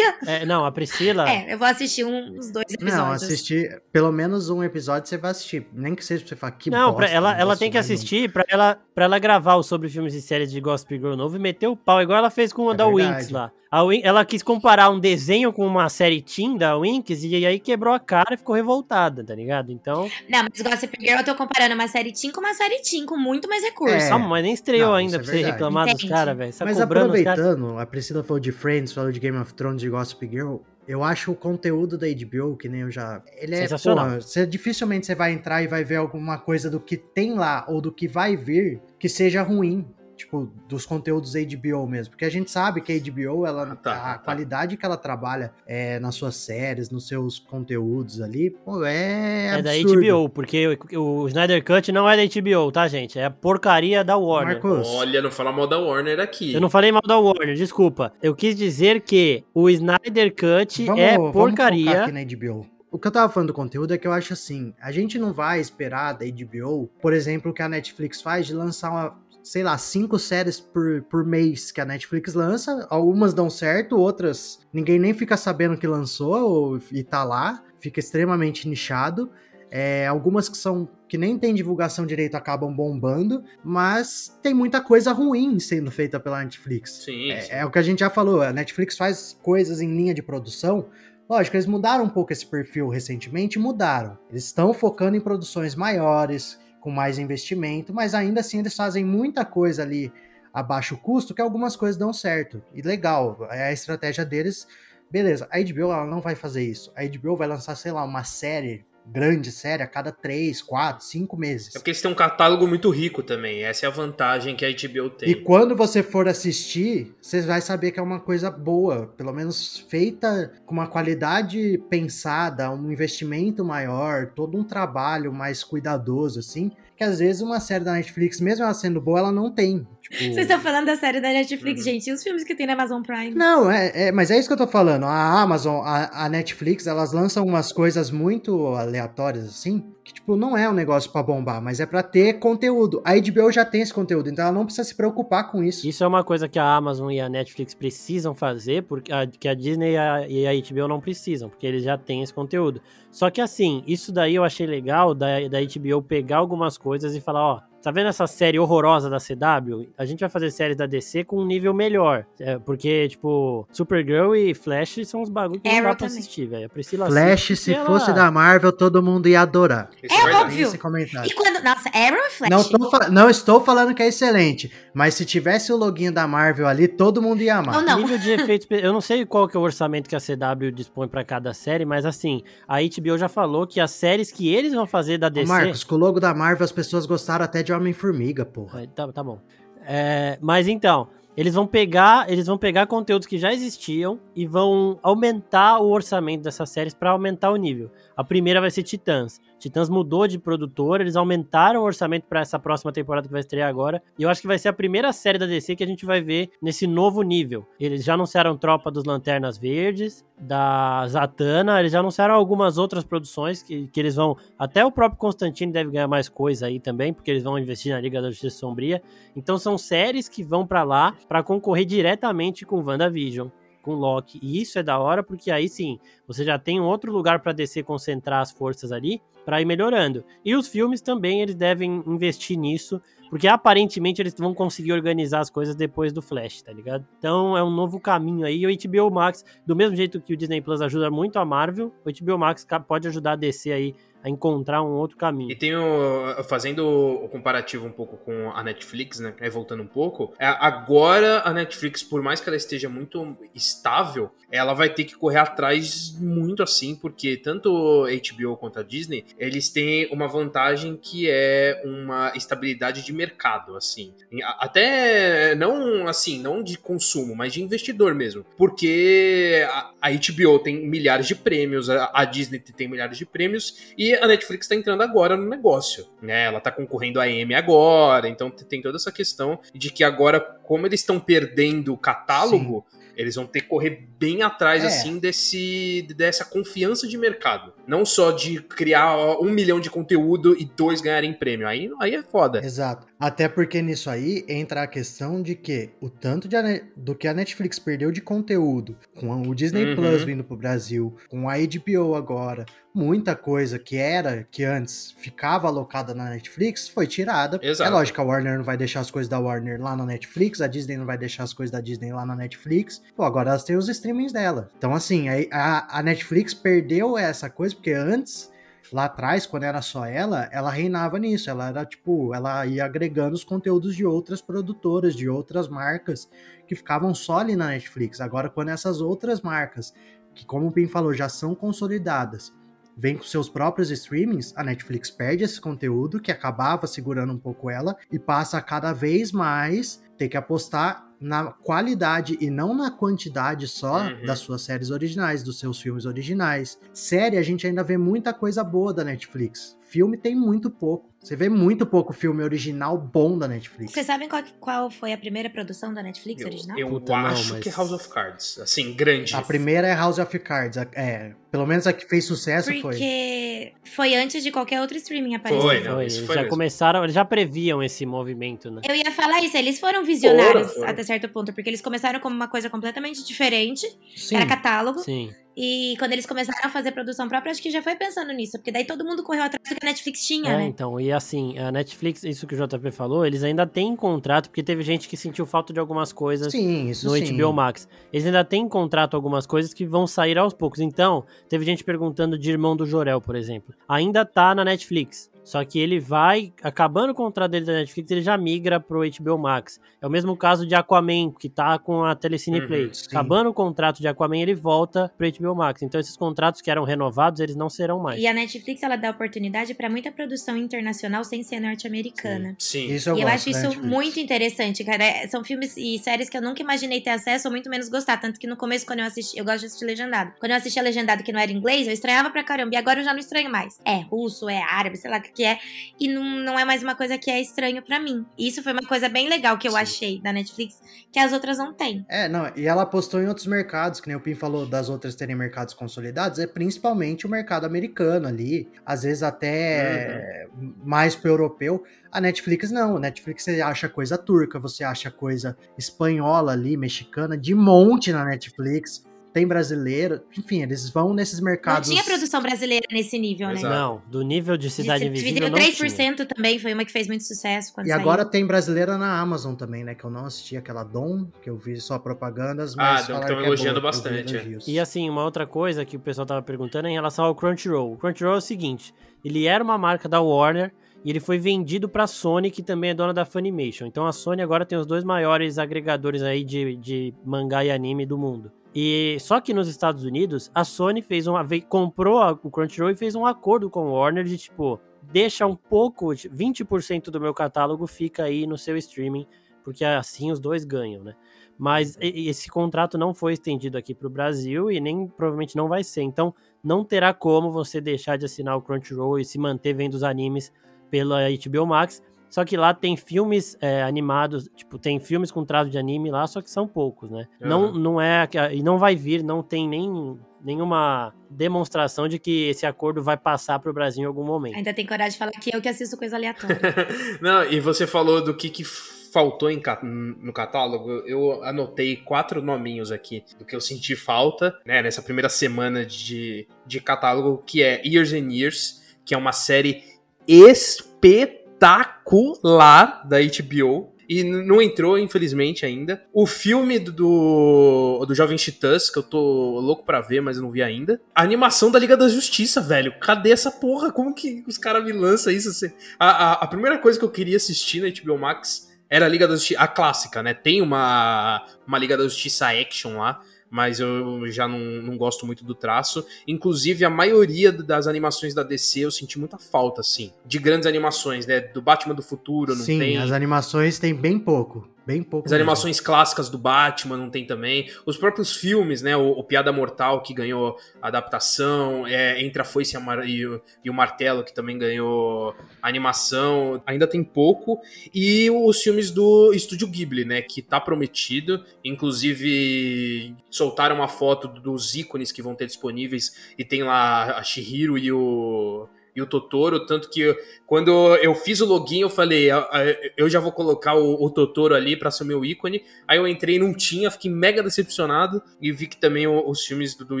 É, não, a Priscila... É, eu vou assistir um, uns dois episódios. Não, assistir pelo menos um episódio você vai assistir. Nem que seja pra você falar que Não, pra bosta, ela, não ela vou tem que assistir pra ela, pra ela gravar o sobre filmes e séries de Gossip Girl novo e meter o pau, igual ela fez com a É da verdade. Winx lá. A Win- ela quis comparar um desenho com uma série teen da Winx e aí quebrou a cara e ficou revoltada, tá ligado? Então, Não, mas Gossip Girl eu tô comparando uma série teen com uma série teen, com muito mais recurso. É. calma, mas nem estreou Não, ainda é pra você verdade. reclamar dos Entende. caras, velho. Tá Mas aproveitando, a Priscila falou de Friends, falou de Game of Thrones, de Gossip Girl. Eu acho o conteúdo da HBO, que nem eu já. Ele é. Sensacional. Porra, você, dificilmente você vai entrar e vai ver alguma coisa do que tem lá ou do que vai vir que seja ruim. Tipo, dos conteúdos HBO mesmo. Porque a gente sabe que a HBO, ela, Ah, tá, a tá. qualidade que ela trabalha é, nas suas séries, nos seus conteúdos ali, pô, é. É da. HBO, porque o, o Snyder Cut não é da HBO, tá, gente? É a porcaria da Warner. Marcos, Olha, não fala mal da Warner aqui. Eu não falei mal da Warner, desculpa. Eu quis dizer que o Snyder Cut Vamos- é vamos porcaria. focar aqui na HBO. O que eu tava falando do conteúdo é que eu acho assim, a gente não vai esperar da HBO, por exemplo, o que a Netflix faz de lançar uma, sei lá, cinco séries por, por mês que a Netflix lança. Algumas dão certo, outras ninguém nem fica sabendo que lançou ou, e tá lá, fica extremamente nichado. É, algumas que são que nem tem divulgação direito acabam bombando, mas tem muita coisa ruim sendo feita pela Netflix. Sim, sim. É, é o que a gente já falou, a Netflix faz coisas em linha de produção. Lógico, eles mudaram um pouco esse perfil recentemente, mudaram. Eles estão focando em produções maiores, com mais investimento, mas ainda assim eles fazem muita coisa ali a baixo custo que algumas coisas dão certo. E legal, é a estratégia deles. Beleza, a HBO ela não vai fazer isso. A HBO vai lançar, sei lá, uma série grande série a cada 3, 4, 5 meses. É porque eles têm um catálogo muito rico também. Essa é a vantagem que a HBO tem. E quando você for assistir, você vai saber que é uma coisa boa, pelo menos feita com uma qualidade pensada, um investimento maior, todo um trabalho mais cuidadoso, assim que às vezes uma série da Netflix, mesmo ela sendo boa, ela não tem. Tipo... Vocês estão falando da série da Netflix, uhum. gente, e os filmes que tem na Amazon Prime? Não, é, é, mas é isso que eu tô falando. A Amazon, a, a Netflix, elas lançam umas coisas muito aleatórias, assim, que, tipo, não é um negócio para bombar, mas é para ter conteúdo. A HBO já tem esse conteúdo, então ela não precisa se preocupar com isso. Isso é uma coisa que a Amazon e a Netflix precisam fazer, porque a, que a Disney e a, e a HBO não precisam, porque eles já têm esse conteúdo. Só que assim, isso daí eu achei legal da, da HBO pegar algumas coisas e falar, ó, Tá vendo essa série horrorosa da CW? A gente vai fazer séries da DC com um nível melhor. É, porque, tipo, Supergirl e Flash são os bagulhos que Arrow não dá pra assistir, velho. A Priscila Flash, se ela... fosse da Marvel, todo mundo ia adorar. É, é óbvio. Esse comentário. E quando. Nossa, Arrow e Flash. Não, tô, não estou falando que é excelente, mas se tivesse o login da Marvel ali, todo mundo ia amar. Ou não. Nível de efeitos. Eu não sei qual que é o orçamento que a CW dispõe para cada série, mas assim, a HBO já falou que as séries que eles vão fazer da DC. Ô Marcos, com o logo da Marvel as pessoas gostaram até de Homem-Formiga, porra. Tá, tá bom. É, mas então, eles vão pegar, eles vão pegar conteúdos que já existiam e vão aumentar o orçamento dessas séries para aumentar o nível. A primeira vai ser Titãs. Titãs mudou de produtora, eles aumentaram o orçamento para essa próxima temporada que vai estrear agora. E eu acho que vai ser a primeira série da DC que a gente vai ver nesse novo nível. Eles já anunciaram Tropa dos Lanternas Verdes, da Zatanna, eles já anunciaram algumas outras produções que, que eles vão. Até o próprio Constantine deve ganhar mais coisa aí também, porque eles vão investir na Liga da Justiça Sombria. Então são séries que vão para lá para concorrer diretamente com WandaVision com Loki. E isso é da hora porque aí sim, você já tem um outro lugar para descer concentrar as forças ali para ir melhorando. E os filmes também eles devem investir nisso, porque aparentemente eles vão conseguir organizar as coisas depois do Flash, tá ligado? Então é um novo caminho aí. O HBO Max, do mesmo jeito que o Disney Plus ajuda muito a Marvel, o HBO Max pode ajudar a descer aí a encontrar um outro caminho. E tem o, fazendo o comparativo um pouco com a Netflix, né? Aí voltando um pouco, é, agora a Netflix, por mais que ela esteja muito estável, ela vai ter que correr atrás muito assim, porque tanto HBO quanto a Disney, eles têm uma vantagem que é uma estabilidade de mercado, assim. Até não assim, não de consumo, mas de investidor mesmo. Porque a, HBO tem milhares de prêmios, a Disney tem milhares de prêmios e a Netflix está entrando agora no negócio, né? Ela está concorrendo à M agora, então tem toda essa questão de que agora, como eles estão perdendo o catálogo, Sim. eles vão ter que correr bem atrás, é. assim, desse, dessa confiança de mercado. Não só de criar um milhão de conteúdo e dois ganharem prêmio. Aí, aí é foda. Exato. Até porque nisso aí entra a questão de que o tanto de, do que a Netflix perdeu de conteúdo, com o Disney uhum. Plus vindo pro Brasil, com a HBO agora, muita coisa que era, que antes ficava alocada na Netflix, foi tirada. Exato. É lógico a Warner não vai deixar as coisas da Warner lá na Netflix, a Disney não vai deixar as coisas da Disney lá na Netflix. Pô, agora elas têm os streamings dela. Então, assim, a, a Netflix perdeu essa coisa, porque antes lá atrás, quando era só ela, ela reinava nisso. Ela era tipo, ela ia agregando os conteúdos de outras produtoras, de outras marcas que ficavam só ali na Netflix. Agora, quando essas outras marcas, que como o Pim falou, já são consolidadas, vem com seus próprios streamings, a Netflix perde esse conteúdo que acabava segurando um pouco ela e passa a cada vez mais ter que apostar na qualidade e não na quantidade só uhum. das suas séries originais, dos seus filmes originais. Série, a gente ainda vê muita coisa boa da Netflix. Filme tem muito pouco. Você vê muito pouco filme original bom da Netflix. Vocês sabem qual, qual foi a primeira produção da Netflix eu, original? Eu Puta, acho não, mas... que é House of Cards. Assim, grande. A primeira é House of Cards. É, pelo menos a que fez sucesso Porque foi. Porque foi antes de qualquer outro streaming aparecer. Foi, não, foi. Eles foi já mesmo. começaram, eles já previam esse movimento, né? Eu ia falar isso, eles foram visionários foram, foram. até certo ponto, porque eles começaram como uma coisa completamente diferente. Sim. Era catálogo. Sim. E quando eles começaram a fazer produção própria, acho que já foi pensando nisso, porque daí todo mundo correu atrás do que a Netflix tinha, é, né? então, e assim, a Netflix, isso que o JP falou, eles ainda têm contrato, porque teve gente que sentiu falta de algumas coisas sim, no sim. HBO Max. Eles ainda têm contrato algumas coisas que vão sair aos poucos. Então, teve gente perguntando de Irmão do Jorel, por exemplo. Ainda tá na Netflix. Só que ele vai, acabando o contrato dele da Netflix, ele já migra pro HBO Max. É o mesmo caso de Aquaman, que tá com a Telecine uhum, Play. Sim. Acabando o contrato de Aquaman, ele volta pro HBO Max. Então esses contratos que eram renovados, eles não serão mais. E a Netflix, ela dá oportunidade para muita produção internacional sem ser norte-americana. Sim. sim. Isso eu e eu acho isso Netflix. muito interessante, cara. É, são filmes e séries que eu nunca imaginei ter acesso ou muito menos gostar. Tanto que no começo, quando eu assisti, eu gosto de assistir legendado. Quando eu assistia legendado que não era inglês, eu estranhava pra caramba. E agora eu já não estranho mais. É russo, é árabe, sei lá o que é. E não, não é mais uma coisa que é estranho para mim. Isso foi uma coisa bem legal que eu Sim. achei da Netflix, que as outras não têm. É, não, e ela apostou em outros mercados, que nem o Pim falou das outras terem mercados consolidados, é principalmente o mercado americano ali, às vezes até uhum. mais pro europeu. A Netflix não, a Netflix você acha coisa turca, você acha coisa espanhola ali, mexicana, de monte na Netflix tem brasileiro, enfim, eles vão nesses mercados. Não tinha produção brasileira nesse nível, né? Exato. Não, do nível de Cidade de, Invisível. não 3% tinha. também foi uma que fez muito sucesso. e saiu. agora tem brasileira na Amazon também, né? Que eu não assisti aquela Dom, que eu vi só propagandas, mas. Ah, estão é elogiando é boa, bastante. É. E assim, uma outra coisa que o pessoal tava perguntando é em relação ao Crunchyroll. O Crunchyroll é o seguinte: ele era uma marca da Warner. E ele foi vendido para a Sony, que também é dona da Funimation. Então a Sony agora tem os dois maiores agregadores aí de, de mangá e anime do mundo. E só que nos Estados Unidos, a Sony fez uma comprou o Crunchyroll e fez um acordo com o Warner de tipo, deixa um pouco, 20% do meu catálogo fica aí no seu streaming, porque assim os dois ganham, né? Mas esse contrato não foi estendido aqui para o Brasil e nem provavelmente não vai ser. Então, não terá como você deixar de assinar o Crunchyroll e se manter vendo os animes pela HBO Max. Só que lá tem filmes é, animados, tipo, tem filmes com traço de anime lá, só que são poucos, né? Uhum. Não, não é. E não vai vir, não tem nem nenhuma demonstração de que esse acordo vai passar para o Brasil em algum momento. Ainda tem coragem de falar que eu que assisto coisa aleatória. não, e você falou do que, que faltou em, no catálogo. Eu anotei quatro nominhos aqui do que eu senti falta, né, nessa primeira semana de, de catálogo, que é Years and Years, que é uma série espetacular espetacular da HBO. E não entrou, infelizmente, ainda. O filme do, do Jovem Titãs, que eu tô louco pra ver, mas não vi ainda. A animação da Liga da Justiça, velho. Cadê essa porra? Como que os caras me lançam isso? A, a, a, primeira coisa que eu queria assistir na HBO Max era a Liga da Justiça, a clássica, né? Tem uma, uma Liga da Justiça Action lá mas eu já não, não gosto muito do traço. Inclusive, a maioria das animações da DC eu senti muita falta, assim. De grandes animações, né? Do Batman do Futuro, não Sim, tem. Sim, as animações tem bem pouco. Bem pouco. As mesmo. animações clássicas do Batman não tem também. Os próprios filmes, né? O, o Piada Mortal, que ganhou adaptação. É, Entre a Foice e, e, o, e, o, Martelo, que também ganhou animação. Ainda tem pouco. E os filmes do Estúdio Ghibli, né? Que tá prometido. Inclusive, soltaram uma foto dos ícones que vão ter disponíveis. E tem lá a Shihiro e o e o Totoro, tanto que quando eu fiz o login eu falei, ah, ah, eu já vou colocar o, o Totoro ali para ser o meu ícone. Aí eu entrei não tinha, fiquei mega decepcionado e vi que também os filmes do, do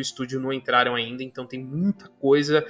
estúdio não entraram ainda, então tem muita coisa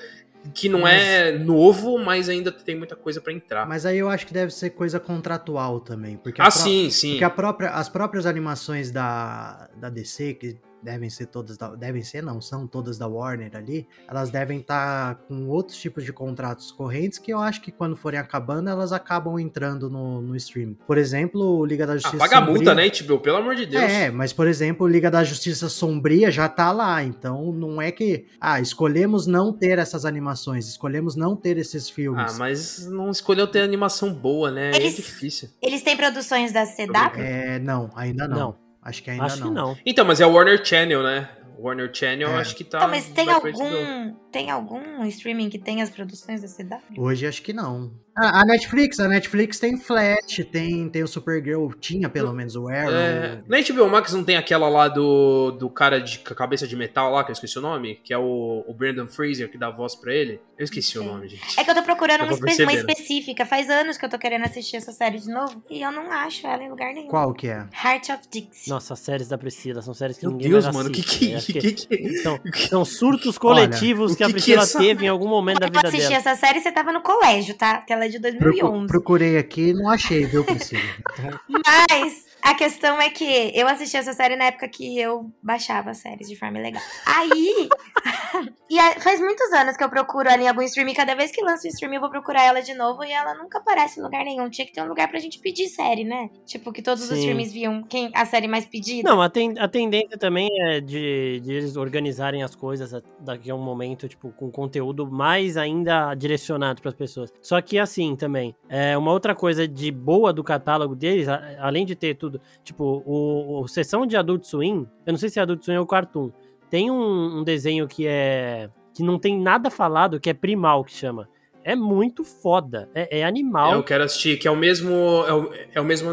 que não mas... é novo, mas ainda tem muita coisa para entrar. Mas aí eu acho que deve ser coisa contratual também, porque ah, sim, sim. Porque própria, as próprias animações da, da DC que devem ser todas da, devem ser não, são todas da Warner ali, elas devem estar tá com outros tipos de contratos correntes que eu acho que quando forem acabando, elas acabam entrando no, no stream. Por exemplo, o Liga da Justiça ah, paga Sombria... multa, né, HBO? Pelo amor de Deus. É, mas por exemplo, o Liga da Justiça Sombria já tá lá, então não é que, ah, escolhemos não ter essas animações, escolhemos não ter esses filmes. Ah, mas não escolheu ter animação boa, né? É eles, é difícil. Eles têm produções da CW? É, não, ainda não. não. Acho que ainda acho não. Que não. Então, mas é o Warner Channel, né? Warner Channel, é. acho que tá. Então, mas tem algum, tem algum streaming que tem as produções da CW? Hoje acho que não. A Netflix, a Netflix tem Flash, tem, tem o Supergirl, tinha pelo menos o Arrow. É, na HBO Max não tem aquela lá do, do cara de cabeça de metal lá, que eu esqueci o nome, que é o, o Brandon Fraser, que dá voz pra ele. Eu esqueci o nome, gente. É que eu tô procurando uma, espe uma, específica. Faz anos que eu tô querendo assistir essa série de novo e eu não acho ela em lugar nenhum. Qual que é? Heart of Dixie. Nossa, as séries da Priscila são séries que Meu ninguém Deus, mano, assiste. que que, que, que, que... São, são surtos coletivos Olha, que, que, a Priscila que teve em algum momento Quando da vida dela. Quando eu assisti essa série, você tava no colégio, tá? Ela é de 2011. Procurei aqui não achei, viu, Priscila? Mas A questão é que eu assisti essa série na época que eu baixava séries de forma legal. Aí. e faz muitos anos que eu procuro ali algum streaming. Cada vez que lança um streaming, eu vou procurar ela de novo e ela nunca aparece em lugar nenhum. Tinha que ter um lugar pra gente pedir série, né? Tipo, que todos Sim. os streamings viam quem, a série mais pedida. Não, a, ten, a tendência também é de, de eles organizarem as coisas daqui a um momento, tipo, com conteúdo mais ainda direcionado para as pessoas. Só que assim também, é uma outra coisa de boa do catálogo deles, além de ter tudo tudo. Tipo, o, o sessão de Adult Swim, eu não sei se é Adult Swim ou Cartoon, tem um, um desenho que é. que não tem nada falado, que é Primal, que chama. É muito foda. É, é animal. Eu quero assistir, que é o mesmo. É o, é o mesmo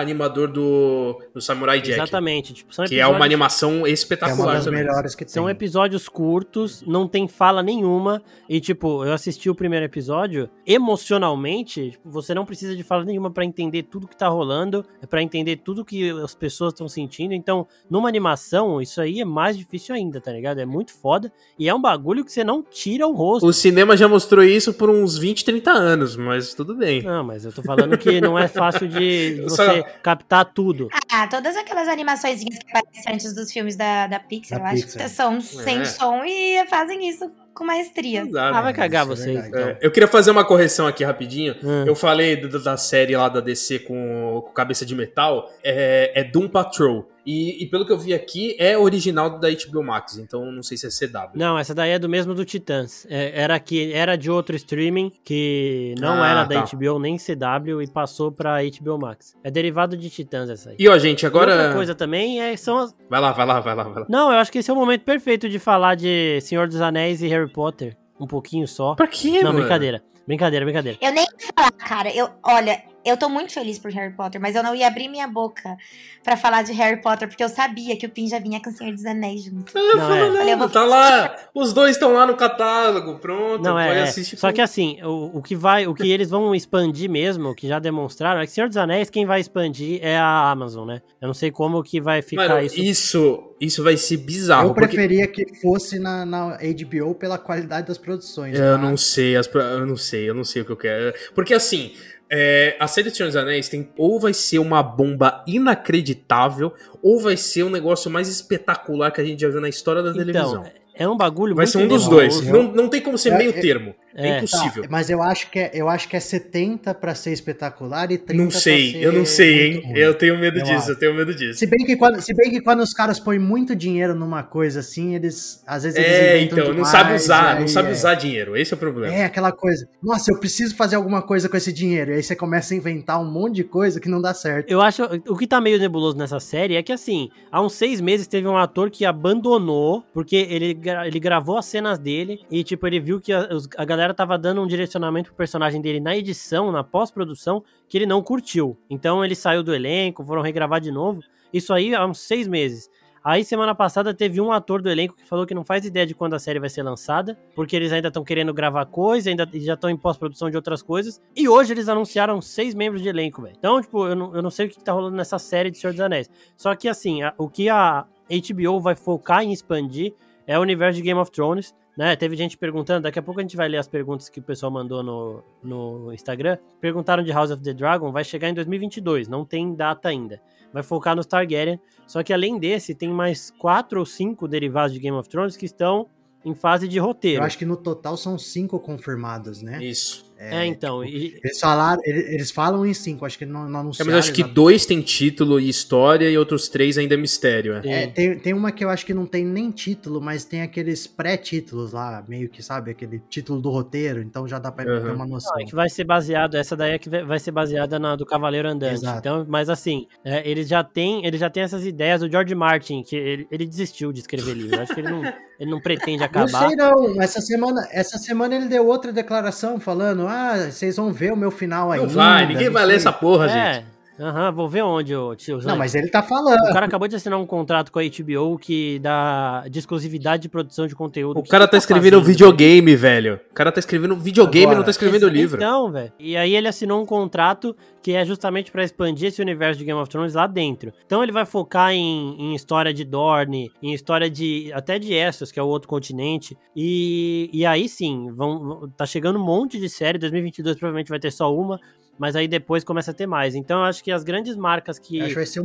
animador do, do Samurai Jack. Exatamente. Tipo, são que é uma animação espetacular. É uma das melhores que tem. São episódios curtos, não tem fala nenhuma. E, tipo, eu assisti o primeiro episódio, emocionalmente, tipo, você não precisa de fala nenhuma para entender tudo que tá rolando, é para entender tudo que as pessoas estão sentindo. Então, numa animação, isso aí é mais difícil ainda, tá ligado? É muito foda. E é um bagulho que você não tira o rosto. O cinema já mostrou isso por uns 20, 30 anos, mas tudo bem. Não, mas eu tô falando que não é fácil de você captar tudo. Ah, todas aquelas animações que aparecem antes dos filmes da, da Pixar, da eu Pixar. acho que são é. sem som e fazem isso com maestria. Exato. Ah, vai cagar é vocês. É então. eu queria fazer uma correção aqui rapidinho. Hum. Eu falei da, da, série lá da DC com, com cabeça de metal. É, é Doom Patrol. E, e, pelo que eu vi aqui, é original da HBO Max, então não sei se é CW. Não, essa daí é do mesmo do Titãs. É, era, que, era de outro streaming, que não ah, era da tá. HBO nem CW, e passou pra HBO Max. É derivado de Titãs essa aí. E ó, gente, agora. E outra coisa também é, são as. Vai lá, vai lá, vai lá, vai lá. Não, eu acho que esse é o momento perfeito de falar de Senhor dos Anéis e Harry Potter. Um pouquinho só. Pra quê, Não, mano? brincadeira. Brincadeira, brincadeira. Eu nem ia falar, cara. Eu, olha, eu tô muito feliz por Harry Potter, mas eu não ia abrir minha boca para falar de Harry Potter, porque eu sabia que o Pin já vinha com o Senhor dos Anéis junto. Não, não, é. Falei, eu vou tá lá. Os dois estão lá no catálogo, pronto. Não, é, assistir. Só que assim, o, o que vai, o que eles vão expandir mesmo, que já demonstraram, é que Senhor dos Anéis, quem vai expandir é a Amazon, né? Eu não sei como que vai ficar Mano, isso. Isso, isso vai ser bizarro. Eu preferia porque... que fosse na, na, HBO pela qualidade das produções. Eu tá? não sei, as, eu não sei, eu não sei o que eu quero. Porque assim, é, a série do Senhor dos Anéis tem ou vai ser uma bomba inacreditável, ou vai ser um negócio mais espetacular que a gente já viu na história da então, televisão. É um bagulho Vai ser um dos dois. Não, não tem como ser é, meio é, termo. É, é impossível. Tá, mas eu acho que é, eu acho que é 70 para ser espetacular e 30 Não sei, eu não sei, hein? Eu tenho medo eu disso, acho. eu tenho medo disso. Se bem, que quando, se bem que quando os caras põem muito dinheiro numa coisa assim, eles às vezes eles É, então, demais, não sabe usar, não sabe é. usar dinheiro. Esse é o problema. É aquela coisa. Nossa, eu preciso fazer alguma coisa com esse dinheiro. E aí você começa a inventar um monte de coisa que não dá certo. Eu acho o que tá meio nebuloso nessa série é que assim, há uns seis meses teve um ator que abandonou porque ele, ele gravou as cenas dele e tipo ele viu que a, a galera tava dando um direcionamento pro personagem dele na edição, na pós-produção, que ele não curtiu. Então ele saiu do elenco, foram regravar de novo. Isso aí há uns seis meses. Aí, semana passada, teve um ator do elenco que falou que não faz ideia de quando a série vai ser lançada, porque eles ainda estão querendo gravar coisa, ainda já estão em pós-produção de outras coisas. E hoje eles anunciaram seis membros de elenco, velho. Então, tipo, eu não, eu não sei o que tá rolando nessa série de Senhor dos Anéis. Só que, assim, a, o que a HBO vai focar em expandir é o universo de Game of Thrones. Né? Teve gente perguntando, daqui a pouco a gente vai ler as perguntas que o pessoal mandou no, no Instagram. Perguntaram de House of the Dragon, vai chegar em 2022, não tem data ainda. Vai focar no Targaryen, só que além desse, tem mais quatro ou cinco derivados de Game of Thrones que estão em fase de roteiro. Eu acho que no total são cinco confirmados, né? Isso. É, é então. Tipo, e... eles, falaram, eles falam em cinco, acho que não, não anunciaram. É, mas acho que dois tem título e história e outros três ainda é mistério. É, é tem, tem uma que eu acho que não tem nem título, mas tem aqueles pré-títulos lá, meio que, sabe, aquele título do roteiro, então já dá pra uhum. ter uma noção. Não, é que vai ser baseado, essa daí é que vai ser baseada na do Cavaleiro Andante. Exato. Então, mas assim, é, ele já tem, ele já tem essas ideias, o George Martin, que ele, ele desistiu de escrever livro, acho que ele não, ele não pretende acabar. Não sei não, essa semana, essa semana ele deu outra declaração falando, ah, vocês vão ver o meu final aí. Não vai, ninguém vai ler essa porra, é. gente. Aham, uhum, vou ver onde, ô tio. Não, mas ele tá falando. O cara acabou de assinar um contrato com a HBO que dá de exclusividade de produção de conteúdo. O cara tá, tá escrevendo fazendo, videogame, velho? velho. O cara tá escrevendo videogame, Agora, não tá escrevendo esse, livro. Então, velho. E aí ele assinou um contrato que é justamente para expandir esse universo de Game of Thrones lá dentro. Então ele vai focar em, em história de Dorne, em história de até de Essos, que é o outro continente. E, e aí sim, vão, tá chegando um monte de série. 2022 provavelmente vai ter só uma. Mas aí depois começa a ter mais. Então eu acho que as grandes marcas que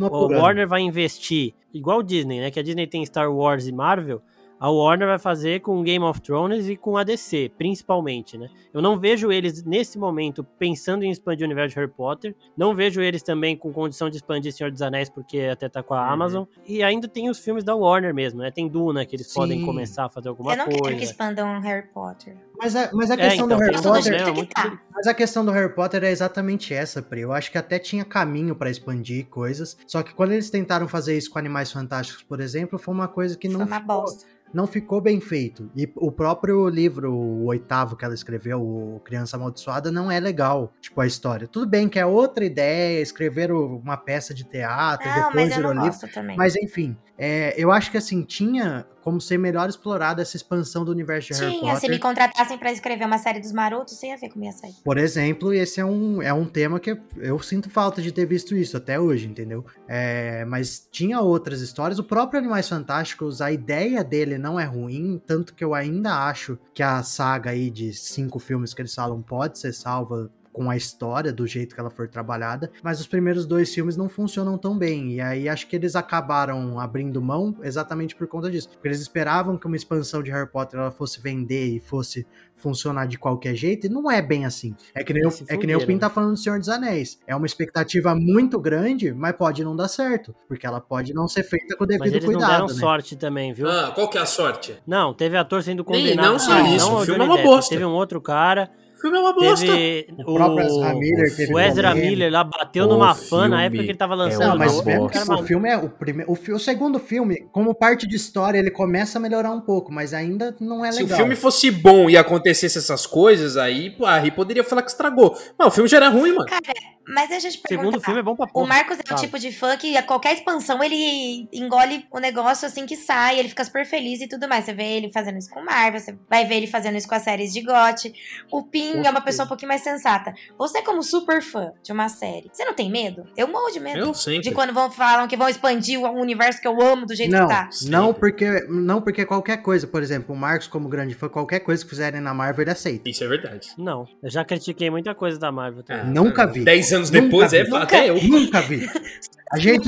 o Warner vai investir, igual o Disney, né? Que a Disney tem Star Wars e Marvel, a Warner vai fazer com Game of Thrones e com a DC, principalmente, né? Eu não vejo eles, nesse momento, pensando em expandir o universo de Harry Potter. Não vejo eles também com condição de expandir Senhor dos Anéis, porque até tá com a uhum. Amazon. E ainda tem os filmes da Warner mesmo, né? Tem Duna, que eles Sim. podem começar a fazer alguma coisa. Eu não coisa. quero que expandam Harry Potter. Mas a, mas a é, questão é, então, do Harry Potter... É, muito... Mas a questão do Harry Potter é exatamente essa, Pri. Eu acho que até tinha caminho para expandir coisas. Só que quando eles tentaram fazer isso com Animais Fantásticos, por exemplo, foi uma coisa que não... Foi uma ficou... bosta não ficou bem feito. E o próprio livro, o oitavo que ela escreveu, o Criança Amaldiçoada, não é legal, tipo, a história. Tudo bem que é outra ideia, escrever uma peça de teatro, não, depois mas eu não livro. Também. Mas enfim, é, eu acho que assim, tinha como ser melhor explorada essa expansão do universo de Tinha, Harry Potter. se me contratassem para escrever uma série dos Marotos, ia ver como ia sair. Por exemplo, esse é um, é um tema que eu sinto falta de ter visto isso até hoje, entendeu? É, mas tinha outras histórias. O próprio Animais Fantásticos, a ideia dele não é ruim, tanto que eu ainda acho que a saga aí de cinco filmes que eles falam pode ser salva com a história do jeito que ela for trabalhada, mas os primeiros dois filmes não funcionam tão bem. E aí acho que eles acabaram abrindo mão exatamente por conta disso. Porque eles esperavam que uma expansão de Harry Potter ela fosse vender e fosse funcionar de qualquer jeito, e não é bem assim. É que nem, o, é que nem o Pin tá falando do Senhor dos Anéis. É uma expectativa muito grande, mas pode não dar certo, porque ela pode não ser feita com o devido mas eles cuidado. Não deram né? sorte também, viu? Ah, qual que é a sorte? Não, teve ator sendo condenado. Nem, não só isso, não, o filme é uma bosta. Teve um outro cara filme é uma bosta. Teve o, o Ezra Miller, teve o Ezra Miller lá bateu o numa fã na época que ele tava lançando. É não, mas mesmo que o filme é o primeiro, o, o, segundo filme, como parte de história, ele começa a melhorar um pouco, mas ainda não é legal. Se o filme fosse bom e acontecesse essas coisas, aí pô, a Ri poderia falar que estragou. Mas o filme já era ruim, mano. Cara, mas a gente pergunta, Segundo filme é bom pra porra. O Marcos é o tipo de fã que a qualquer expansão ele engole o negócio assim que sai, ele fica super feliz e tudo mais. Você vê ele fazendo isso com o Marvel, você vai ver ele fazendo isso com as séries de GOT. O Pin é uma pessoa um pouquinho mais sensata. Você, como super fã de uma série, você não tem medo? Eu morro de medo. Eu sempre. De quando vão falam que vão expandir o universo que eu amo do jeito não, que tá. Não, porque não porque qualquer coisa, por exemplo, o Marcos como grande fã, qualquer coisa que fizerem na Marvel ele aceita. Isso é verdade. Não, eu já critiquei muita coisa da Marvel. É, nunca vi. Dez anos depois é Nunca, até eu. Nunca vi. A gente,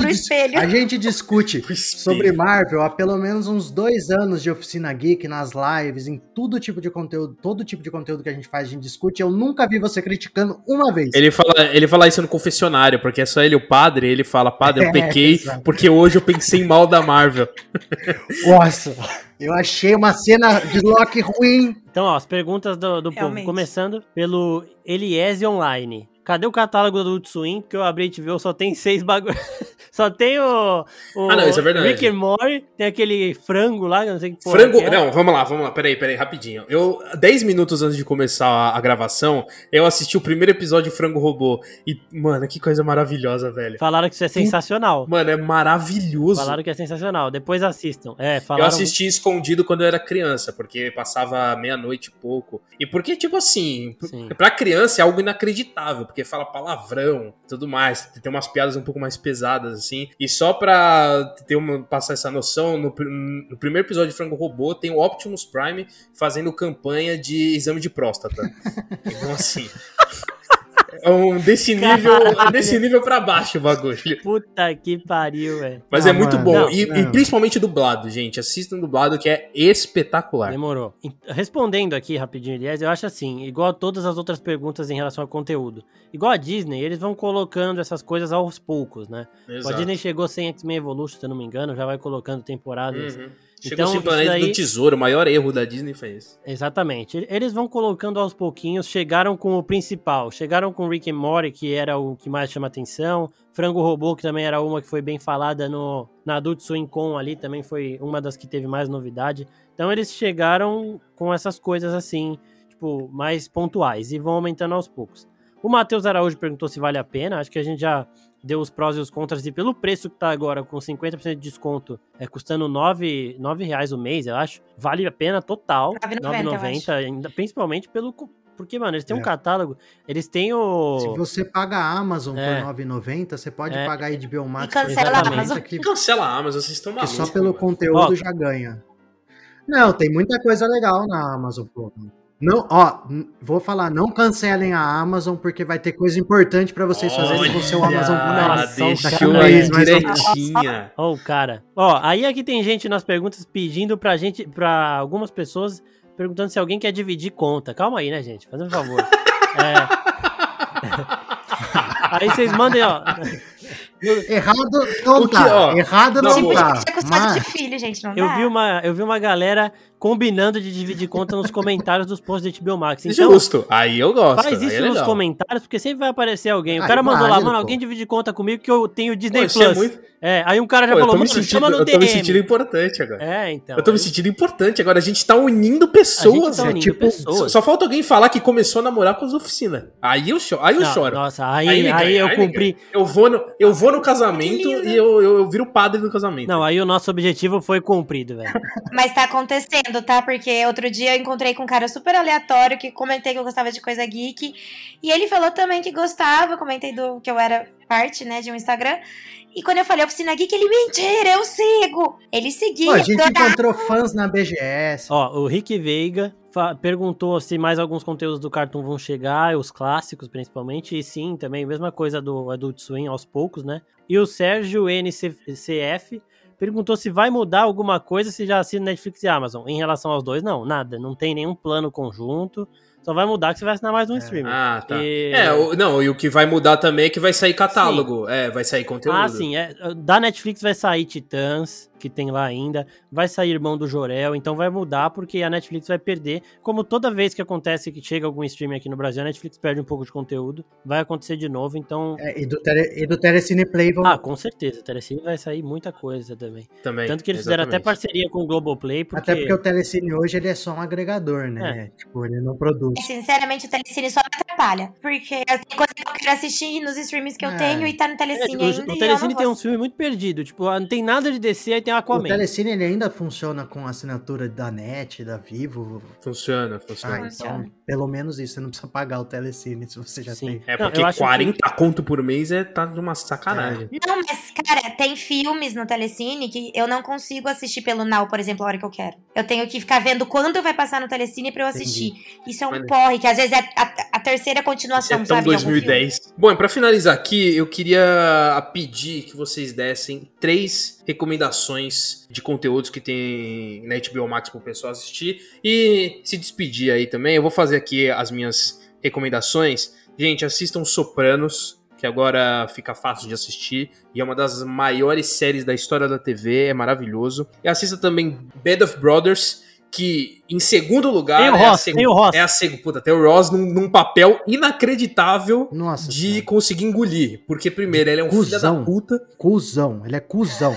a gente discute sobre Marvel há pelo menos uns dois anos de Oficina Geek, nas lives, em todo tipo de conteúdo, todo tipo de conteúdo que a gente faz, a gente discute. Eu nunca vi você criticando uma vez. Ele fala, ele fala isso no confessionário, porque é só ele, o padre, ele fala, padre, eu é, pequei, é, porque hoje eu pensei mal da Marvel. Nossa, eu achei uma cena de Loki ruim. Então, ó, as perguntas do, do povo, começando pelo Eliese Online. Cadê o catálogo do Adult Swim? Porque eu abri e viu, só tem seis bagulhos. só tem o, o. ah, não, isso é verdade. Rick and Morty, tem aquele frango lá, não sei que porra Frango. É. Não, vamos lá, vamos lá. Peraí, peraí, rapidinho. Eu, 10 minutos antes de começar a, a, gravação, eu assisti o primeiro episódio de Frango Robô. E, mano, que coisa maravilhosa, velho. Falaram que isso é sensacional. Mano, é maravilhoso. Falaram que é sensacional. Depois assistam. É, falaram... Eu assisti escondido quando eu era criança, porque passava meia-noite e pouco. E porque, tipo assim, Sim. pra criança é algo inacreditável porque fala palavrão tudo mais. Tem umas piadas um pouco mais pesadas, assim. E só pra ter uma, passar essa noção, no, no primeiro episódio de Frango Robô tem o Optimus Prime fazendo campanha de exame de próstata. então, assim. É um desse nível, é desse nível pra baixo o bagulho. Puta que pariu, velho. Mas é muito bom. Não, e, não. e, principalmente dublado, gente. Assistam dublado que é espetacular. Demorou. Respondendo aqui rapidinho, aliás, eu acho assim, igual a todas as outras perguntas em relação ao conteúdo. Igual a Disney, eles vão colocando essas coisas aos poucos, né? Exato. A Disney chegou sem X-Men Evolution, se eu não me engano, já vai colocando temporadas. Uhum Chegou então, assim, Planeta daí... do Tesouro, o maior erro da Disney foi esse. Exatamente. Eles vão colocando aos pouquinhos, chegaram com o principal, chegaram com Rick and Morty, que era o que mais chama atenção, Frango Robô, que também era uma que foi bem falada no, na Adult Swim Com ali, também foi uma das que teve mais novidade. Então eles chegaram com essas coisas assim, tipo, mais pontuais e vão aumentando aos poucos. O Matheus Araújo perguntou se vale a pena, acho que a gente já deu os prós e os contras, e pelo preço que tá agora, com 50% de desconto, é custando 9, 9 reais o mês, eu acho, vale a pena total. 9,90, ainda principalmente pelo. Porque, mano, eles têm é. um catálogo, eles têm o. Se você paga a Amazon é. por 9,90, você pode é. pagar aí de Biomax e cancela a Amazon. Que... Cancela a Amazon, vocês estão malucos. Que só pelo conteúdo Ó, já ganha. Não, tem muita coisa legal na Amazon, pô. Não, ó, vou falar, não cancelem a Amazon, porque vai ter coisa importante para vocês fazerem com o seu Amazon Prime. Deixou aí direitinha. Ó, oh, cara. Ó, aí aqui tem gente nas perguntas pedindo pra gente, pra algumas pessoas, perguntando se alguém quer dividir conta. Calma aí, né, gente? Fazendo um favor. é... aí vocês mandem, ó. Errado não tá. Errado não, tá. Mas... de filho, gente, não eu Vi uma, eu vi uma galera combinando de dividir conta nos comentários dos posts de HBO Max. Então, Justo. Aí eu gosto. Faz isso é nos comentários, porque sempre vai aparecer alguém. O cara mandou lá, mano, pô. alguém divide conta comigo que eu tenho Disney pô, é Plus. É, muito... é, aí um cara já pô, falou, mano, sentindo, chama no DM. Eu tô me sentindo importante agora. É, então. Eu tô aí... me sentindo importante agora. A gente tá unindo pessoas. Tá unindo tipo, pessoas. Só falta alguém falar que começou a namorar com as oficinas. Aí eu, cho aí eu não, choro. Nossa, aí, aí, aí eu cumpri. Eu vou, no, eu vou no casamento e eu, eu, eu viro padre no casamento. Não, aí o nosso objetivo foi cumprido, velho. Mas tá acontecendo, tá? Porque outro dia eu encontrei com um cara super aleatório que comentei que eu gostava de coisa geek. E ele falou também que gostava, eu comentei do que eu era parte, né, de um Instagram. E quando eu falei oficina geek, ele, mentira, eu sigo. Ele seguia. Pô, a gente encontrou fãs na BGS. Ó, o Rick Veiga perguntou se mais alguns conteúdos do Cartoon vão chegar, os clássicos principalmente, e sim, também, mesma coisa do Adult Swim aos poucos, né? E o Sérgio NCF perguntou se vai mudar alguma coisa se já assina Netflix e Amazon. Em relação aos dois, não, nada. Não tem nenhum plano conjunto. Só vai mudar que você vai assinar mais um é. streaming. Ah, tá. E... É, o, não, e o que vai mudar também é que vai sair catálogo. Sim. É, vai sair conteúdo. Ah, sim. É, da Netflix vai sair Titãs, que tem lá ainda. Vai sair Irmão do Jorel, então vai mudar porque a Netflix vai perder. Como toda vez que acontece que chega algum streaming aqui no Brasil, a Netflix perde um pouco de conteúdo. Vai acontecer de novo, então. É, e, do tele, e do Telecine Play vão... Ah, com certeza. O Telecine vai sair muita coisa também. Também. Tanto que eles exatamente. fizeram até parceria com o Globoplay. Porque... Até porque o Telecine hoje ele é só um agregador, né? É. Tipo, ele não produz. Sinceramente, o Telecine só me atrapalha. Porque tem coisa que eu quero assistir nos streams que eu é. tenho e tá no Telecine é, ainda. O, o Telecine tem um filme muito perdido. Tipo, não tem nada de DC, aí tem Aquaman. O Telecine ele ainda funciona com assinatura da NET, da Vivo? Funciona, funciona. Ah, então, pelo menos isso, você não precisa pagar o Telecine se você já Sim. tem. É porque não, 40 que... conto por mês é tá numa sacanagem. É. Não, mas, cara, tem filmes no Telecine que eu não consigo assistir pelo Now, por exemplo, a hora que eu quero. Eu tenho que ficar vendo quando vai passar no Telecine pra eu assistir. Entendi. Isso é um mas... porre, que às vezes é a, a terceira continuação, é sabe? 2010. Bom, e pra finalizar aqui, eu queria pedir que vocês dessem três recomendações de conteúdos que tem na HBO Max pro pessoal assistir e se despedir aí também. Eu vou fazer aqui as minhas recomendações. Gente, assistam Sopranos, que agora fica fácil de assistir e é uma das maiores séries da história da TV, é maravilhoso. E assista também Bed of Brothers, que em segundo lugar tem o é, Ross, a seg... tem o Ross. é a segunda. Puta, tem o Ross num, num papel inacreditável Nossa, de cara. conseguir engolir. Porque, primeiro, ele é um cusão, filho da puta. Cusão, ele é cuzão.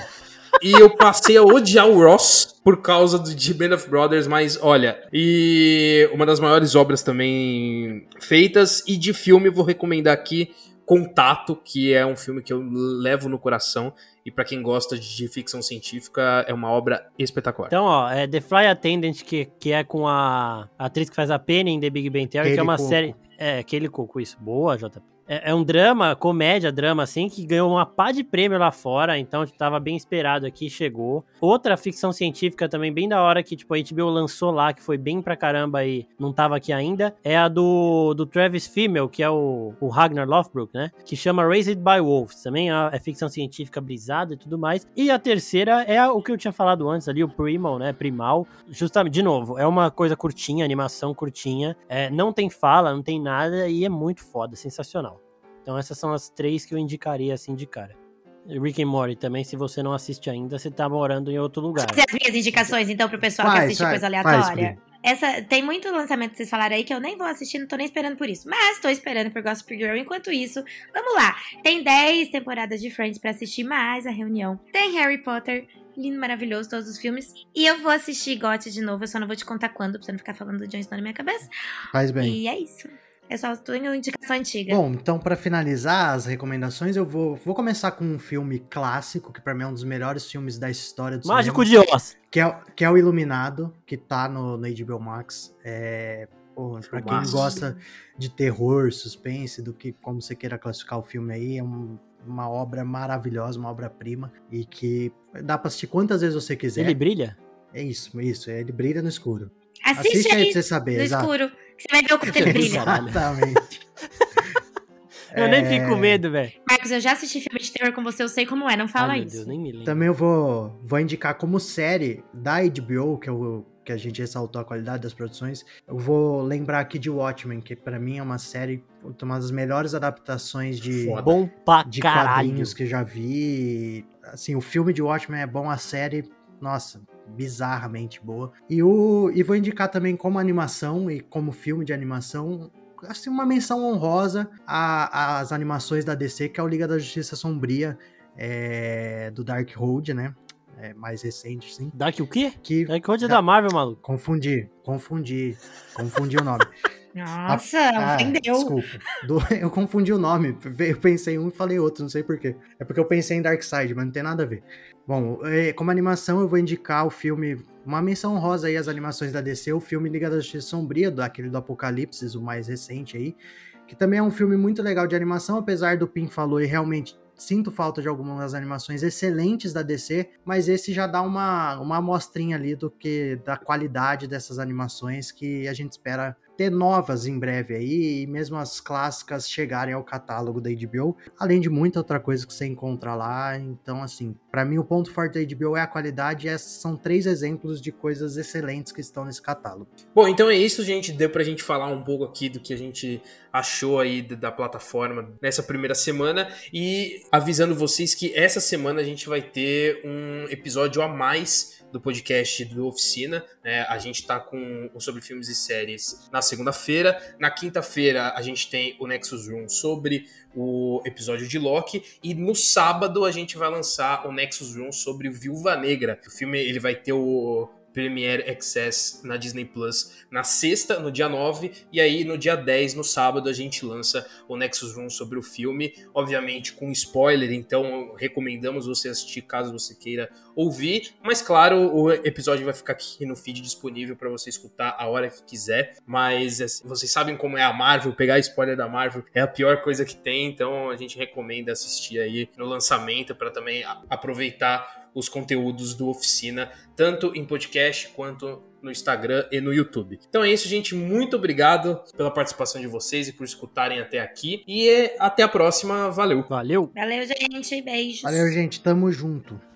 E eu passei a odiar o Ross por causa de Band of Brothers, mas olha, e uma das maiores obras também feitas, e de filme vou recomendar aqui Contato, que é um filme que eu levo no coração. E para quem gosta de ficção científica, é uma obra espetacular. Então, ó, é The Fly Attendant, que, que é com a atriz que faz a Penny em The Big Bang Theory, que é uma Coco. série. É, aquele coco, isso. Boa, JP. É, é, um drama, comédia, drama, assim, que ganhou uma pá de prêmio lá fora, então tava bem esperado aqui, chegou. Outra ficção científica também bem da hora que, tipo, a HBO lançou lá, que foi bem pra caramba e não tava aqui ainda, é a do, do Travis Fimmel, que é o, o Ragnar Lothbrok, né? Que chama Raised by Wolves, também é, é ficção científica brisada e tudo mais. E a terceira é a, o que eu tinha falado antes ali, o Primal, né? Primal. Justamente, de novo, é uma coisa curtinha, animação curtinha, é, não tem fala, não tem nada e é muito foda, sensacional. Então essas são as três que eu indicaria assim de cara. Rick and Morty também, se você não assiste ainda, você tá morando em outro lugar. As minhas indicações, então, pro pessoal faz, que assiste faz, coisa aleatória. Faz, essa, tem muito lançamento que vocês falaram aí que eu nem vou assistir, não tô nem esperando por isso. Mas tô esperando por Gossip Girl. Enquanto isso, vamos lá. Tem 10 temporadas de Friends para assistir mais a reunião. Tem Harry Potter, lindo, maravilhoso, todos os filmes. E eu vou assistir GOT de novo, eu só não vou te contar quando, pra você não ficar falando do Jon Snow na minha cabeça. Faz bem. E é isso. É só tenho indicação antiga. Bom, então para finalizar as recomendações, eu vou, vou começar com um filme clássico, que para mim é um dos melhores filmes da história do Mágico cinema, de Oz. Que é, que é o Iluminado, que tá no, no HBO Max. É, porra, pra quem gosta de terror, suspense, do que como você queira classificar o filme aí, é um, uma obra maravilhosa, uma obra-prima, e que dá pra assistir quantas vezes você quiser. Ele brilha? É isso, isso, ele brilha no escuro. Assiste, Assiste aí, aí pra você saber. No exato. escuro. Você vai ver o quanto ele brilha. Exatamente. Eu nem fico com medo, velho. Marcos, eu já assisti filme de terror com você, eu sei como é, não fala Ai, isso. Deus, nem me lembro. Também eu vou, vou indicar como série da HBO, que eu que a gente ressaltou a qualidade das produções. Eu vou lembrar aqui de Watchmen, que para mim é uma série, uma das melhores adaptações de, bom pra de caralho. quadrinhos que já vi. Assim, o filme de Watchmen é bom, a série, nossa, bizarramente boa. E, o, e vou indicar também como animação e como filme de animação assim, uma menção honrosa às animações da DC, que é o Liga da Justiça Sombria, é, do Dark Road, né? É, mais recente, sim. Dark o quê? Que, Dark Road é da Marvel, maluco. Confundi, confundi, confundi o nome. Nossa, ah, ofendeu. Desculpa. Do, eu confundi o nome. Eu pensei um e falei outro, não sei porquê. É porque eu pensei em Darkseid, mas não tem nada a ver. Bom, é, como animação, eu vou indicar o filme. Uma menção rosa aí às animações da DC, o filme Liga da Justiça Sombria, aquele do Apocalipse, o mais recente aí. Que também é um filme muito legal de animação, apesar do Pim falou e realmente sinto falta de algumas animações excelentes da DC, mas esse já dá uma, uma amostrinha ali do que da qualidade dessas animações que a gente espera ter novas em breve aí, e mesmo as clássicas chegarem ao catálogo da HBO, além de muita outra coisa que você encontra lá. Então, assim, para mim o ponto forte da HBO é a qualidade, e esses são três exemplos de coisas excelentes que estão nesse catálogo. Bom, então é isso, gente. Deu pra gente falar um pouco aqui do que a gente achou aí da plataforma nessa primeira semana e avisando vocês que essa semana a gente vai ter um episódio a mais do podcast do Oficina. Né? A gente está com o sobre filmes e séries na segunda-feira. Na quinta-feira a gente tem o Nexus Room sobre o episódio de Loki e no sábado a gente vai lançar o Nexus Room sobre Viúva Negra. O filme ele vai ter o Premiere Access na Disney Plus na sexta, no dia 9, e aí no dia 10, no sábado, a gente lança o Nexus Room sobre o filme, obviamente com spoiler, então recomendamos você assistir caso você queira ouvir, mas claro, o episódio vai ficar aqui no feed disponível para você escutar a hora que quiser, mas assim, vocês sabem como é a Marvel, pegar spoiler da Marvel é a pior coisa que tem, então a gente recomenda assistir aí no lançamento para também aproveitar os conteúdos do Oficina, tanto em podcast quanto no Instagram e no YouTube. Então é isso, gente. Muito obrigado pela participação de vocês e por escutarem até aqui. E até a próxima. Valeu. Valeu. Valeu, gente. Beijos. Valeu, gente. Tamo junto.